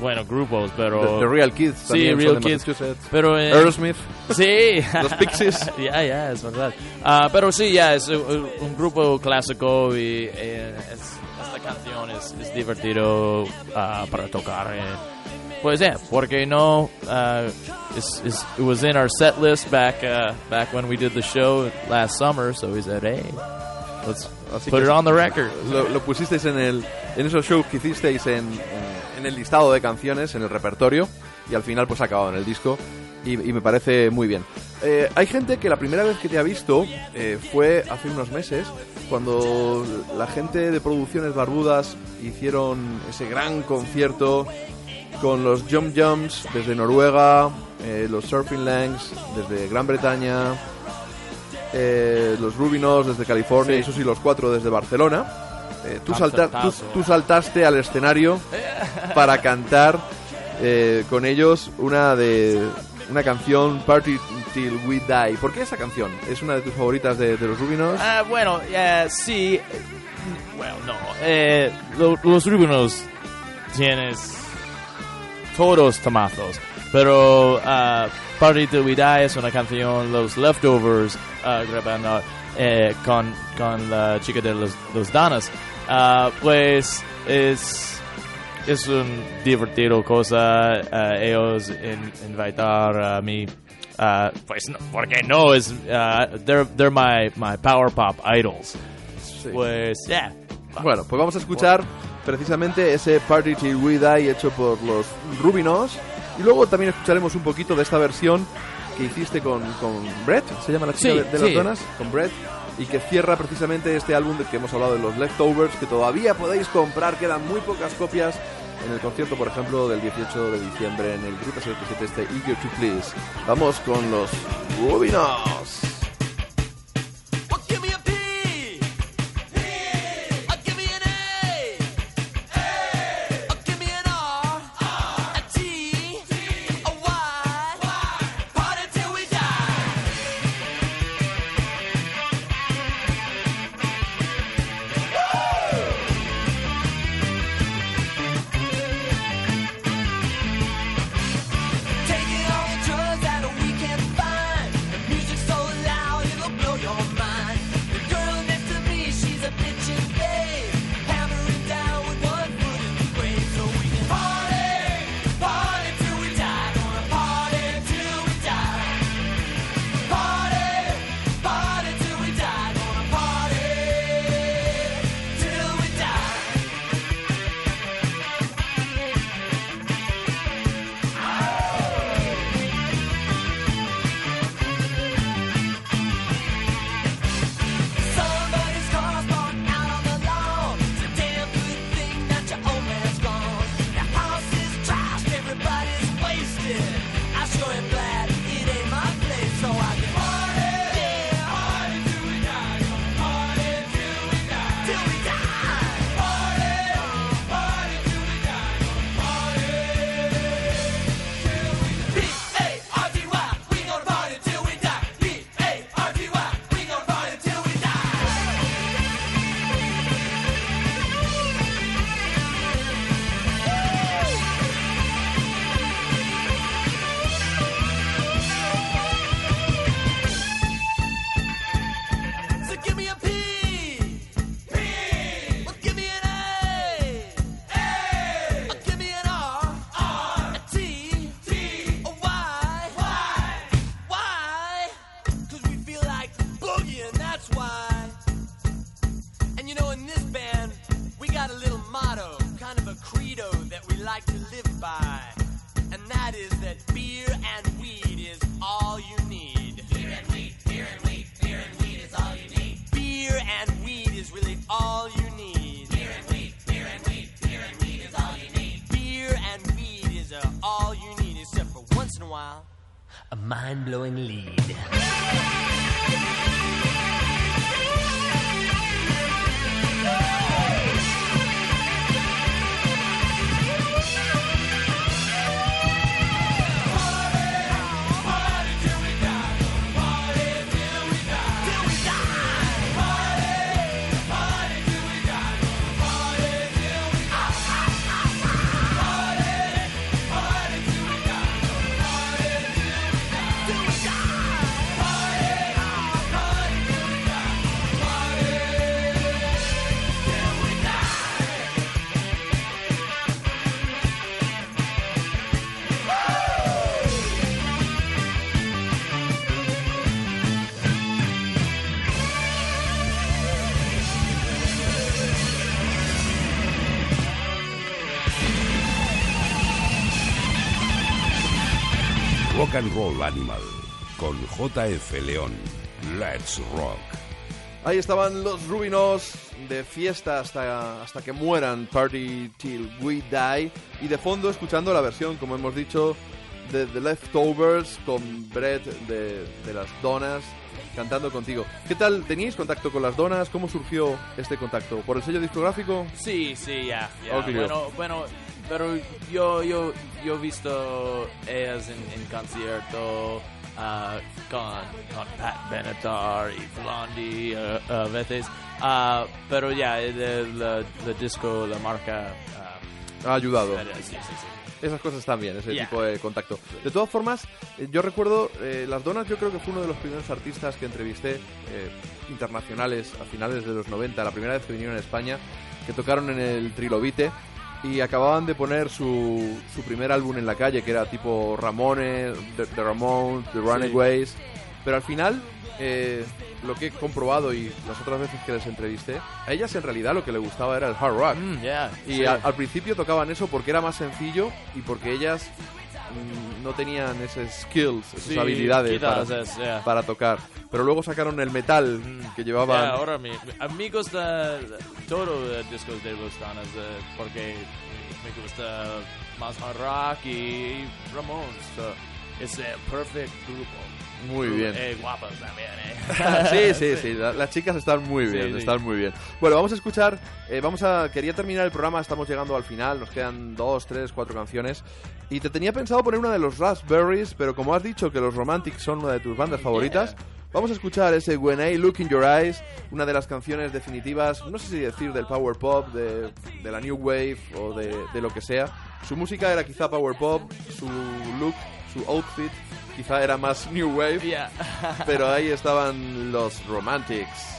buenos grupos, pero. The, The Real Kids Sí, Real Kids. Pero Aerosmith. Sí. Los Pixies. Ya, ya, es verdad. Ah, pero sí, ya, es un, un grupo clásico y eh, es- esta canción es, es divertido ah, para tocar. eh. Pues yeah, porque no, uh, it's, it's, it was in our set list back uh, back when we did the show last summer, so we said, hey, let's Así put it on the record. Lo, lo pusisteis en, el, en esos shows que hicisteis en, en- en el listado de canciones, en el repertorio, y al final pues ha acabado en el disco, y, y me parece muy bien. Eh, hay gente que la primera vez que te ha visto eh, fue hace unos meses, cuando la gente de Producciones Barbudas hicieron ese gran concierto con los Jump Jumps desde Noruega, eh, los Surfing Langs desde Gran Bretaña, eh, los Rubinos desde California, y eso sí, los cuatro desde Barcelona. Tú, salta- tú- Concertazo. tú saltaste al escenario para cantar eh, con ellos una de una canción Party Till We Die. ¿Por qué esa canción? ¿Es una de tus favoritas de, los Rubinos? Ah, bueno, eh, sí. eh, Bueno, no. Eh, lo- los Rubinos tienes todos tomazos. Pero ah, Party Till We Die es una canción, los Leftovers, ah, grabando con, con la chica de los, los Danas. Ah, pues es, es un divertido cosa ah, ellos in- invitar a mí. ah, pues no, porque no es ah, they're they're my my power pop idols. Pues yeah. Bueno, pues vamos a escuchar precisamente ese Party Till We Die hecho por los Rubinos. Y luego también escucharemos un poquito de esta versión que hiciste con, con Brett, se llama la chica Sí, de, de las donas, con Brett, y que cierra precisamente este álbum del que hemos hablado de los Leftovers, que todavía podéis comprar, quedan muy pocas copias en el concierto, por ejemplo, del 18 de diciembre en el Grupo 77 este Eager to Please. Vamos con los Rubinos. And Roll Animal con JF León. Let's Rock. Ahí estaban los Rubinos de fiesta hasta, hasta que mueran, Party Till We Die. Y de fondo escuchando la versión, como hemos dicho, de The Leftovers con Brett de, de las Donas cantando contigo. ¿Qué tal? ¿Teníais contacto con las Donas? ¿Cómo surgió este contacto? ¿Por el sello discográfico? Sí, sí, ya. ya. Ok. Bueno, bueno, pero yo, yo, yo he visto ellas en, en concierto ah, con, con Pat Benatar y Blondie ah, a veces. Ah, pero ya, el, el- disco, la marca... Ha ayudado. sí, sí, sí. Esas cosas también, ese Ya. tipo de contacto. De todas formas, eh, yo recuerdo, eh, Las Donas yo creo que fue uno de los primeros artistas que entrevisté eh, internacionales a finales de los 90, la primera vez que vinieron a España, que tocaron en el Trilobite y acababan de poner su, su primer álbum en la calle, que era tipo Ramones, The, The Ramones, The Runaways, pero al final... eh, lo que he comprobado y las otras veces que les entrevisté, a ellas en realidad lo que les gustaba era el hard rock. Mm, ya, Y sí. al principio tocaban eso porque era más sencillo y porque ellas mm, no tenían esas skills, esas Sí, habilidades para, es, para tocar. Pero luego sacaron el metal que llevaban... Ya, ahora mi, a mí gusta todo el disco de los Donas eh, porque me gusta más rock y Ramones. so, es el perfect grupo. Muy bien. Eh, guapas también, eh. sí, sí, sí, la- las chicas están muy bien, sí. están muy bien. Bueno, vamos a escuchar, eh, vamos a, quería terminar el programa, estamos llegando al final, nos quedan dos, tres, cuatro canciones, y te tenía pensado poner una de los Raspberries, pero como has dicho que los Romantics son una de tus bandas favoritas, vamos a escuchar ese When I Look in Your Eyes, una de las canciones definitivas, no sé si decir del power pop, de, de la new wave o de, de lo que sea. Su música era quizá power pop, su look, su outfit quizá era más new wave. Pero ahí estaban los Romantics.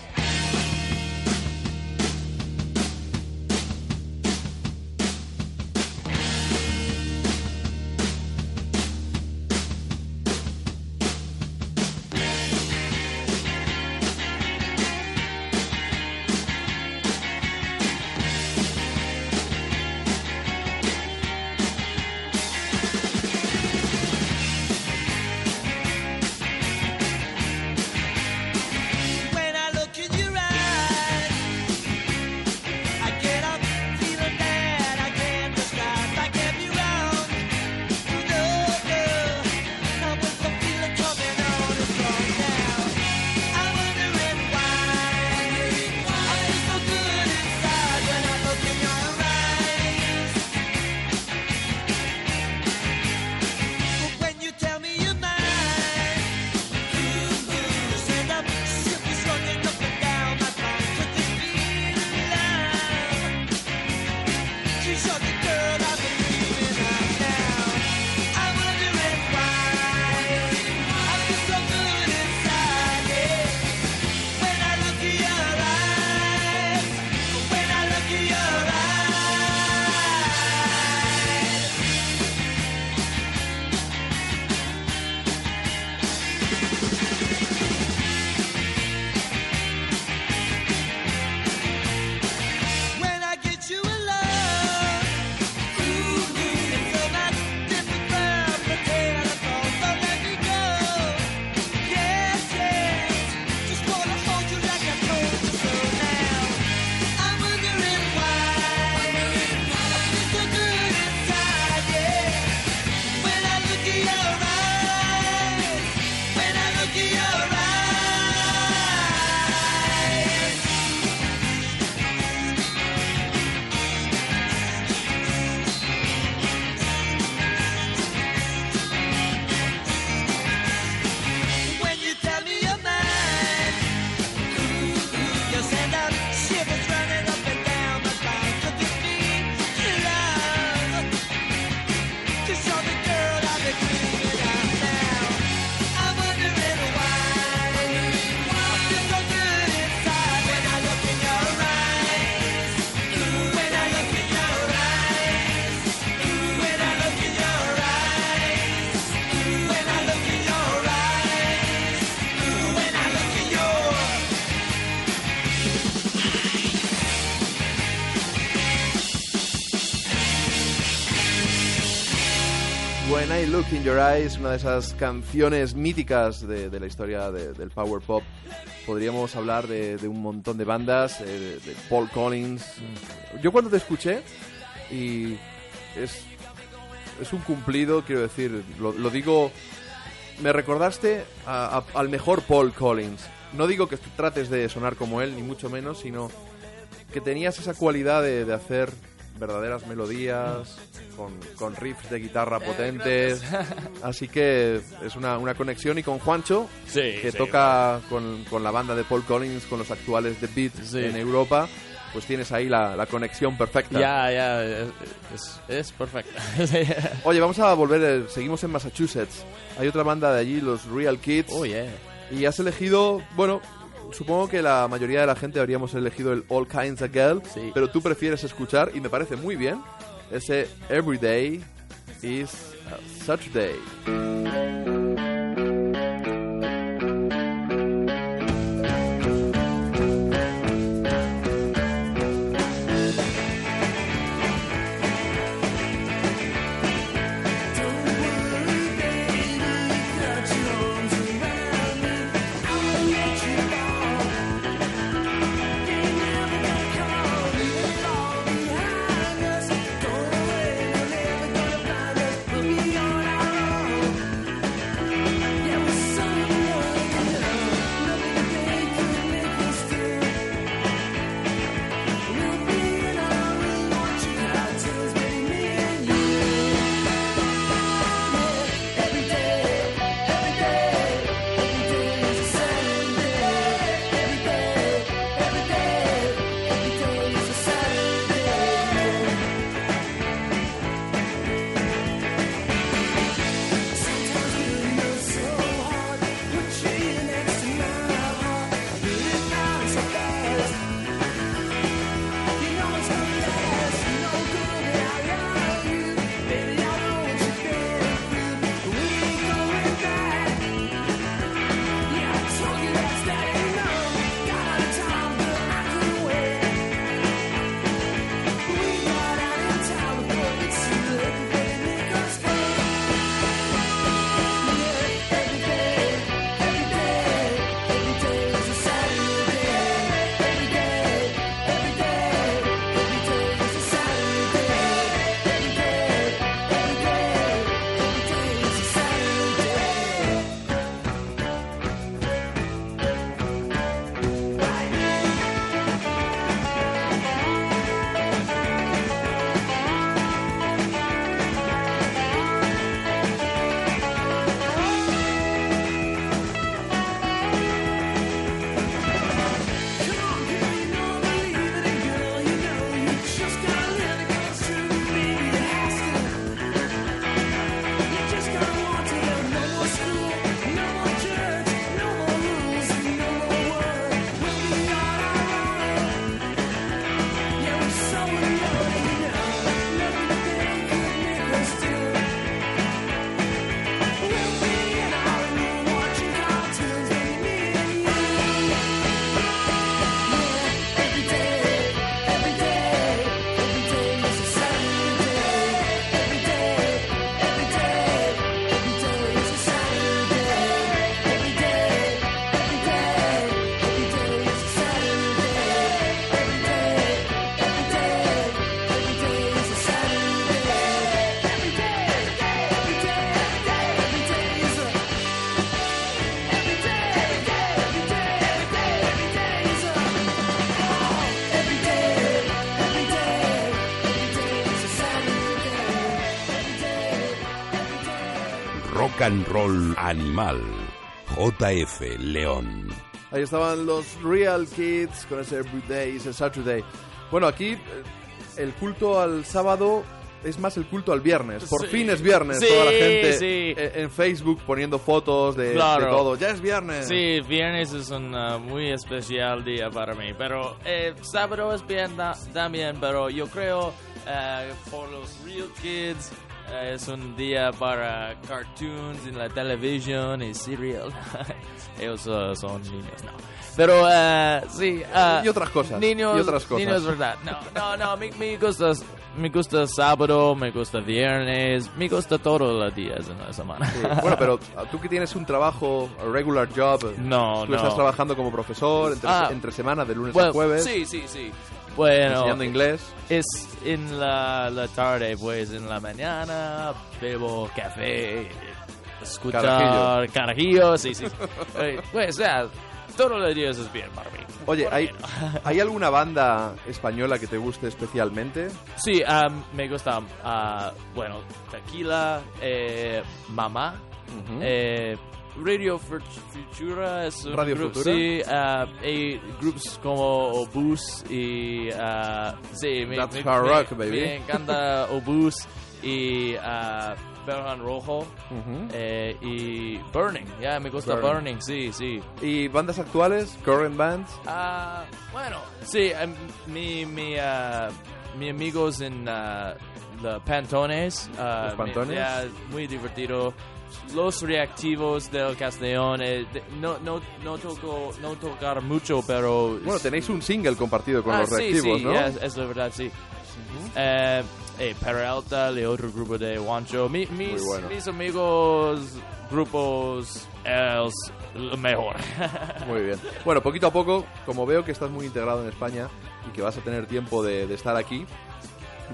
Look in Your Eyes, una de esas canciones míticas de, de la historia de- del power pop. Podríamos hablar de, de un montón de bandas, eh, de, Paul Collins. Yo cuando te escuché, y es, es un cumplido, quiero decir, lo, lo digo, me recordaste a- a- al mejor Paul Collins. No digo que trates de sonar como él, ni mucho menos, sino que tenías esa cualidad de hacer verdaderas melodías, con, con riffs de guitarra potentes. Así que es una, una conexión. Y con Juancho, Sí, que sí, toca con, con la banda de Paul Collins, con los actuales The Beat Sí. en Europa, pues tienes ahí la, la conexión perfecta. Ya, ya, es, es, es perfecto. Sí. Oye, vamos a volver, eh, seguimos en Massachusetts. Hay otra banda de allí, los Real Kids. oh, yeah. Y has elegido, bueno, supongo que la mayoría de la gente habríamos elegido el All Kinds of Girl, Sí. pero tú prefieres escuchar, y me parece muy bien, ese Every Day is a Saturday. And Roll Animal. JF León. Ahí estaban los Real Kids con ese Every Day is a Saturday. Bueno, aquí eh, el culto al sábado es más el culto al viernes. Por Sí. fin es viernes. Sí, Toda la gente sí. eh, en Facebook poniendo fotos de, de Claro. todo. Ya es viernes. Sí, viernes es un uh, muy especial día para mí, pero eh, sábado es bien también, pero yo creo eh, por los Real Kids es un día para cartoons en la televisión y cereal. Ellos uh, son niños, no. Pero uh, sí. uh, Y otras cosas, Niños, y otras cosas. Niños, verdad. No, no, no. Me, me gusta, me gusta sábado, me gusta viernes, me gusta todos los días en la semana. Sí. Bueno, pero tú que tienes un trabajo, a regular job, No, tú no. estás trabajando como profesor entre, Ah. entre semana, de lunes a jueves, Sí, sí, sí. Bueno, enseñando inglés. es en la, la tarde, pues en la mañana bebo café, escuchar Carajillo. carajillo, sí, sí. Pues ya, todos los días es bien para mí. Oye, ¿Por ¿hay, no? ¿hay alguna banda española que te guste especialmente? Sí, um, me gusta, ah, bueno, Tequila, eh, Mamá, Ujú. eh, Radio Fut- Futura es un Radio grupo, Futura. sí, ah, hay grupos como Obús y ah, sí, me, That's me- hard me- rock, baby. me encanta Obús y ah, Berhan Rojo eh, y Burning, ya me gusta Burning. Burning. sí, sí. ¿Y bandas actuales? ¿Current bands? Bueno, sí, em, mi, mi, mi amigos en the Pantones. Los Pantones. mi- muy divertido. Los reactivos del Castellón. eh, de- no, no, no, toco, no tocar mucho, pero. Bueno, tenéis un single compartido con Ah, los sí, reactivos, sí, ¿no? ya, es, es la verdad, sí. Eh, eh, Peralta, el otro grupo de Juancho. Mi- mis, bueno. mis amigos, grupos, es lo mejor. Muy bien. Bueno, poquito a poco, como veo que estás muy integrado en España y que vas a tener tiempo de, de estar aquí,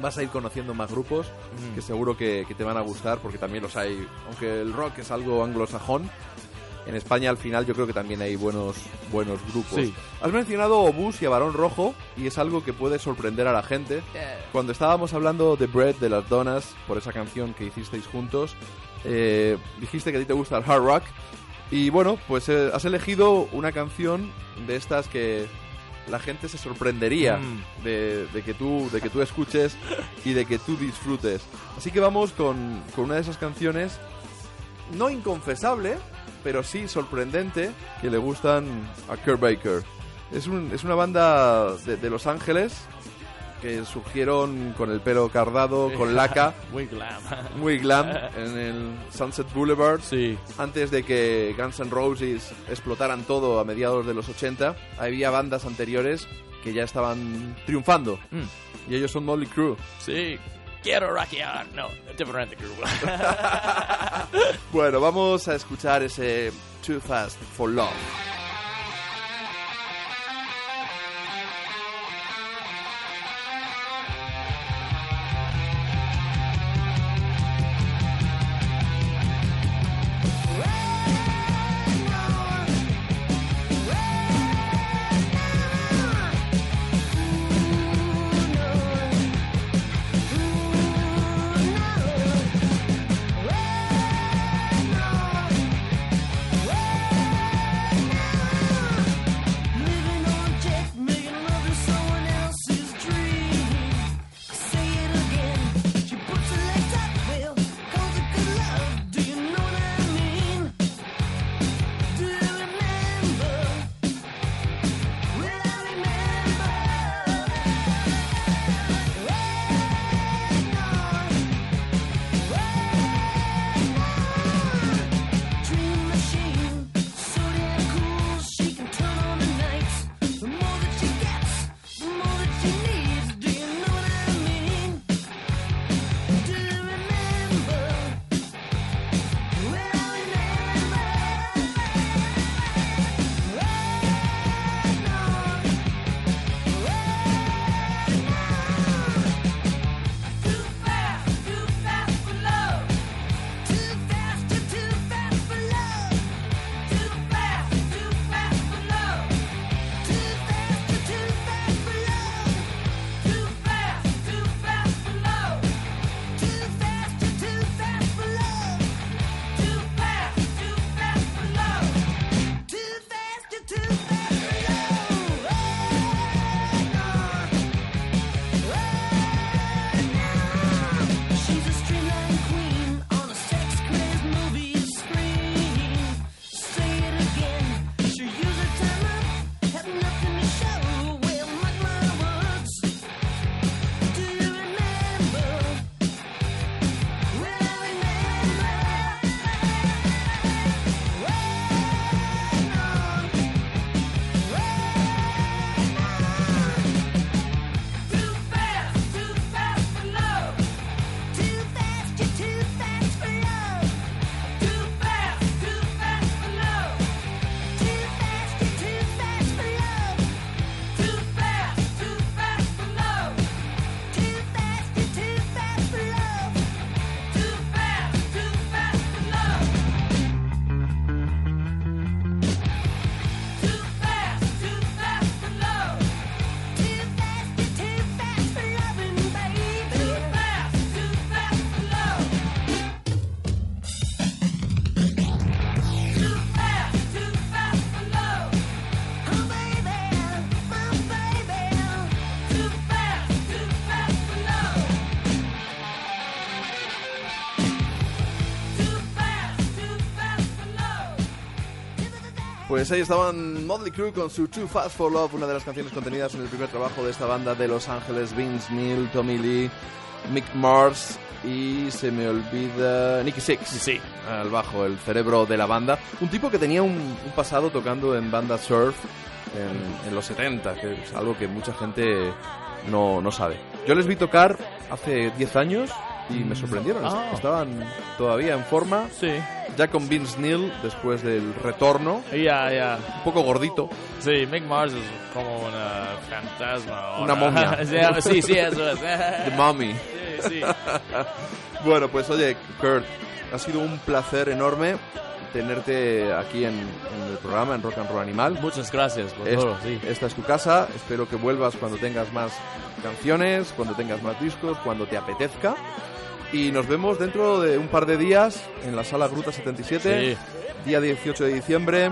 vas a ir conociendo más grupos Mm. que seguro que, que te van a gustar porque también los hay. Aunque el rock es algo anglosajón, en España al final yo creo que también hay buenos, buenos grupos. Sí. Has mencionado Obús y a Barón Rojo y es algo que puede sorprender a la gente. Cuando estábamos hablando de Bread, de las donas, por esa canción que hicisteis juntos, eh, dijiste que a ti te gusta el hard rock. Y bueno, pues eh, has elegido una canción de estas que la gente se sorprendería Mm. de, de que tú, de que tú escuches y de que tú disfrutes. Así que vamos con, con una de esas canciones, no inconfesable, pero sí sorprendente, que le gustan a Kurt Baker. Es, un- es una banda de, de Los Ángeles que surgieron con el pelo cardado, con laca, Muy glam. muy glam, en el Sunset Boulevard. Sí. Antes de que Guns N' Roses explotaran todo a mediados de los 80, había bandas anteriores que ya estaban triunfando. Mm. Y ellos son Molly Crew. Sí. Quiero rockear. No, diferente grupo. Bueno, vamos a escuchar ese Too Fast for Love. Pues ahí estaban Motley Crue con su Too Fast for Love, una de las canciones contenidas en el primer trabajo de esta banda de Los Ángeles, Vince Neil, Tommy Lee, Mick Mars y se me olvida Nicky Six. Sí. Al bajo, el cerebro de la banda. Un tipo que tenía un, un pasado tocando en banda surf en, en los 70, que es algo que mucha gente no, no sabe. Yo les vi tocar hace 10 años y me sorprendieron. Ah. Estaban todavía en forma. Sí. Ya con Vince Neil, después del retorno, Ya, ya. un poco gordito. Sí, Mick Mars es como una fantasma. o Una momia. Sí, sí, sí, eso es. The Mummy. Sí, sí. Bueno, pues oye, Kurt, ha sido un placer enorme tenerte aquí en, en el programa, en Rock and Roll Animal. Muchas gracias por Es- todo, sí. Esta es tu casa. Espero que vuelvas cuando tengas más canciones, cuando tengas más discos, cuando te apetezca. Y nos vemos dentro de un par de días en la sala Gruta 77, día 18 de diciembre.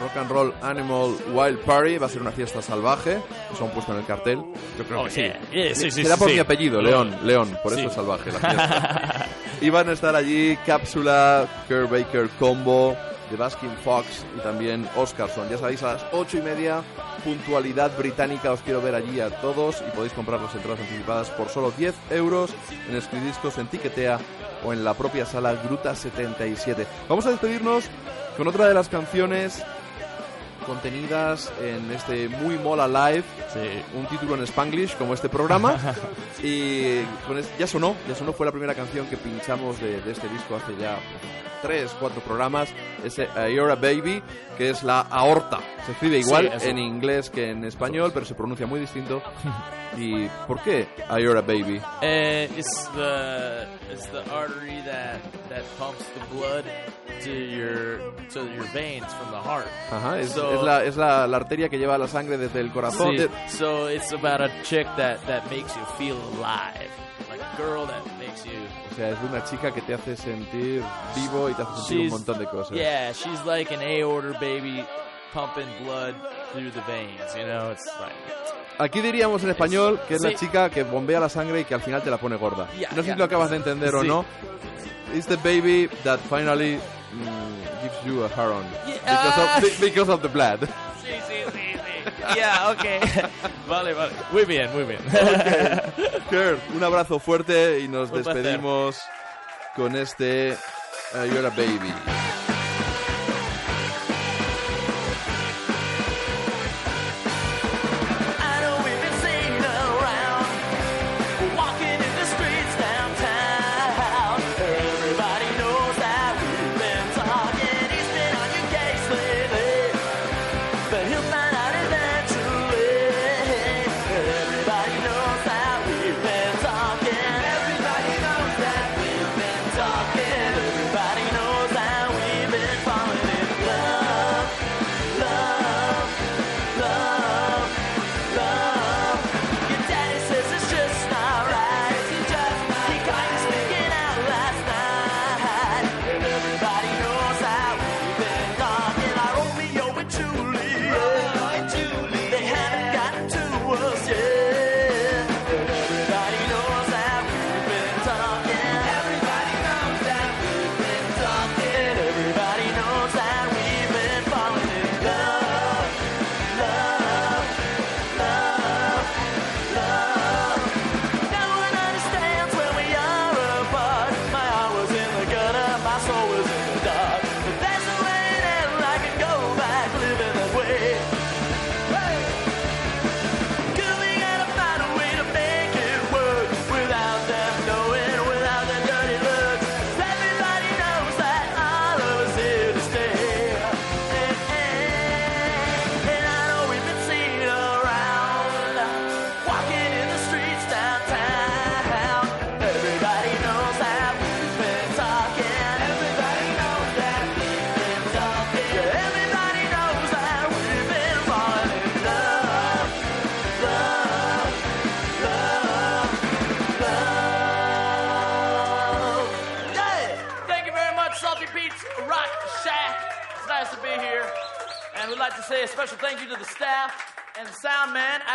Rock and Roll Animal Wild Party va a ser una fiesta salvaje. Eso han puesto en el cartel. Yo creo Oh, que sí. yeah. Yeah, sí, sí, Será por mi apellido, León. León, por eso es salvaje la fiesta. y van a estar allí Cápsula, Kurt Baker Combo, The Baskin Fox y también Oscarson. Ya sabéis, a las ocho y media, puntualidad británica. Os quiero ver allí a todos y podéis comprar las entradas anticipadas por solo 10 euros en Escridiscos, en Tiquetea o en la propia sala Gruta 77. Vamos a despedirnos con otra de las canciones contenidas en este Muy Mola Live, Sí. un título en Spanglish como este programa. y con es- ya sonó, ya sonó, fue la primera canción que pinchamos de, de este disco hace ya tres, cuatro programas, ese You're a Baby, que es la aorta. Se escribe igual Sí, en inglés que en español, pero se pronuncia muy distinto. ¿Y por qué You're a Baby? Uh, it's the it's the artery that that pumps the blood to your to your veins from the heart. Ajá, es, So- es la, es la, la arteria que lleva la sangre desde el corazón. De- so it's about a chick that that makes you feel alive, like a girl that makes you. o sea, es de una chica que te hace sentir vivo y te hace sentir un She's- montón de cosas. Yeah, she's like an aorta baby pumping blood through the veins. You know, it's like Aquí diríamos en español que es la Sí. chica que bombea la sangre y que al final te la pone gorda. Ya, no sé ya. si lo acabas de entender o Sí. no. It's the baby that finally mm, gives you a hard on. Because, of, be- because of the blood. sí, sí, sí, sí. Yeah, okay. vale, vale. Muy bien, muy bien. Kurt, un abrazo fuerte y nos Un placer. despedimos con este uh, You're a Baby.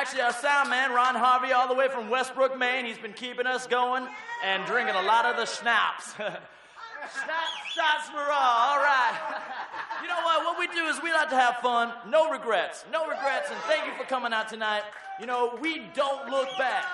Actually, our sound man, Ron Harvey, all the way from Westbrook, Maine. He's been keeping us going and drinking a lot of the schnapps. Snap, shots, hurrah. All right. You know what? What we do is we like to have fun. No regrets. No regrets. And thank you for coming out tonight. You know, we don't look back.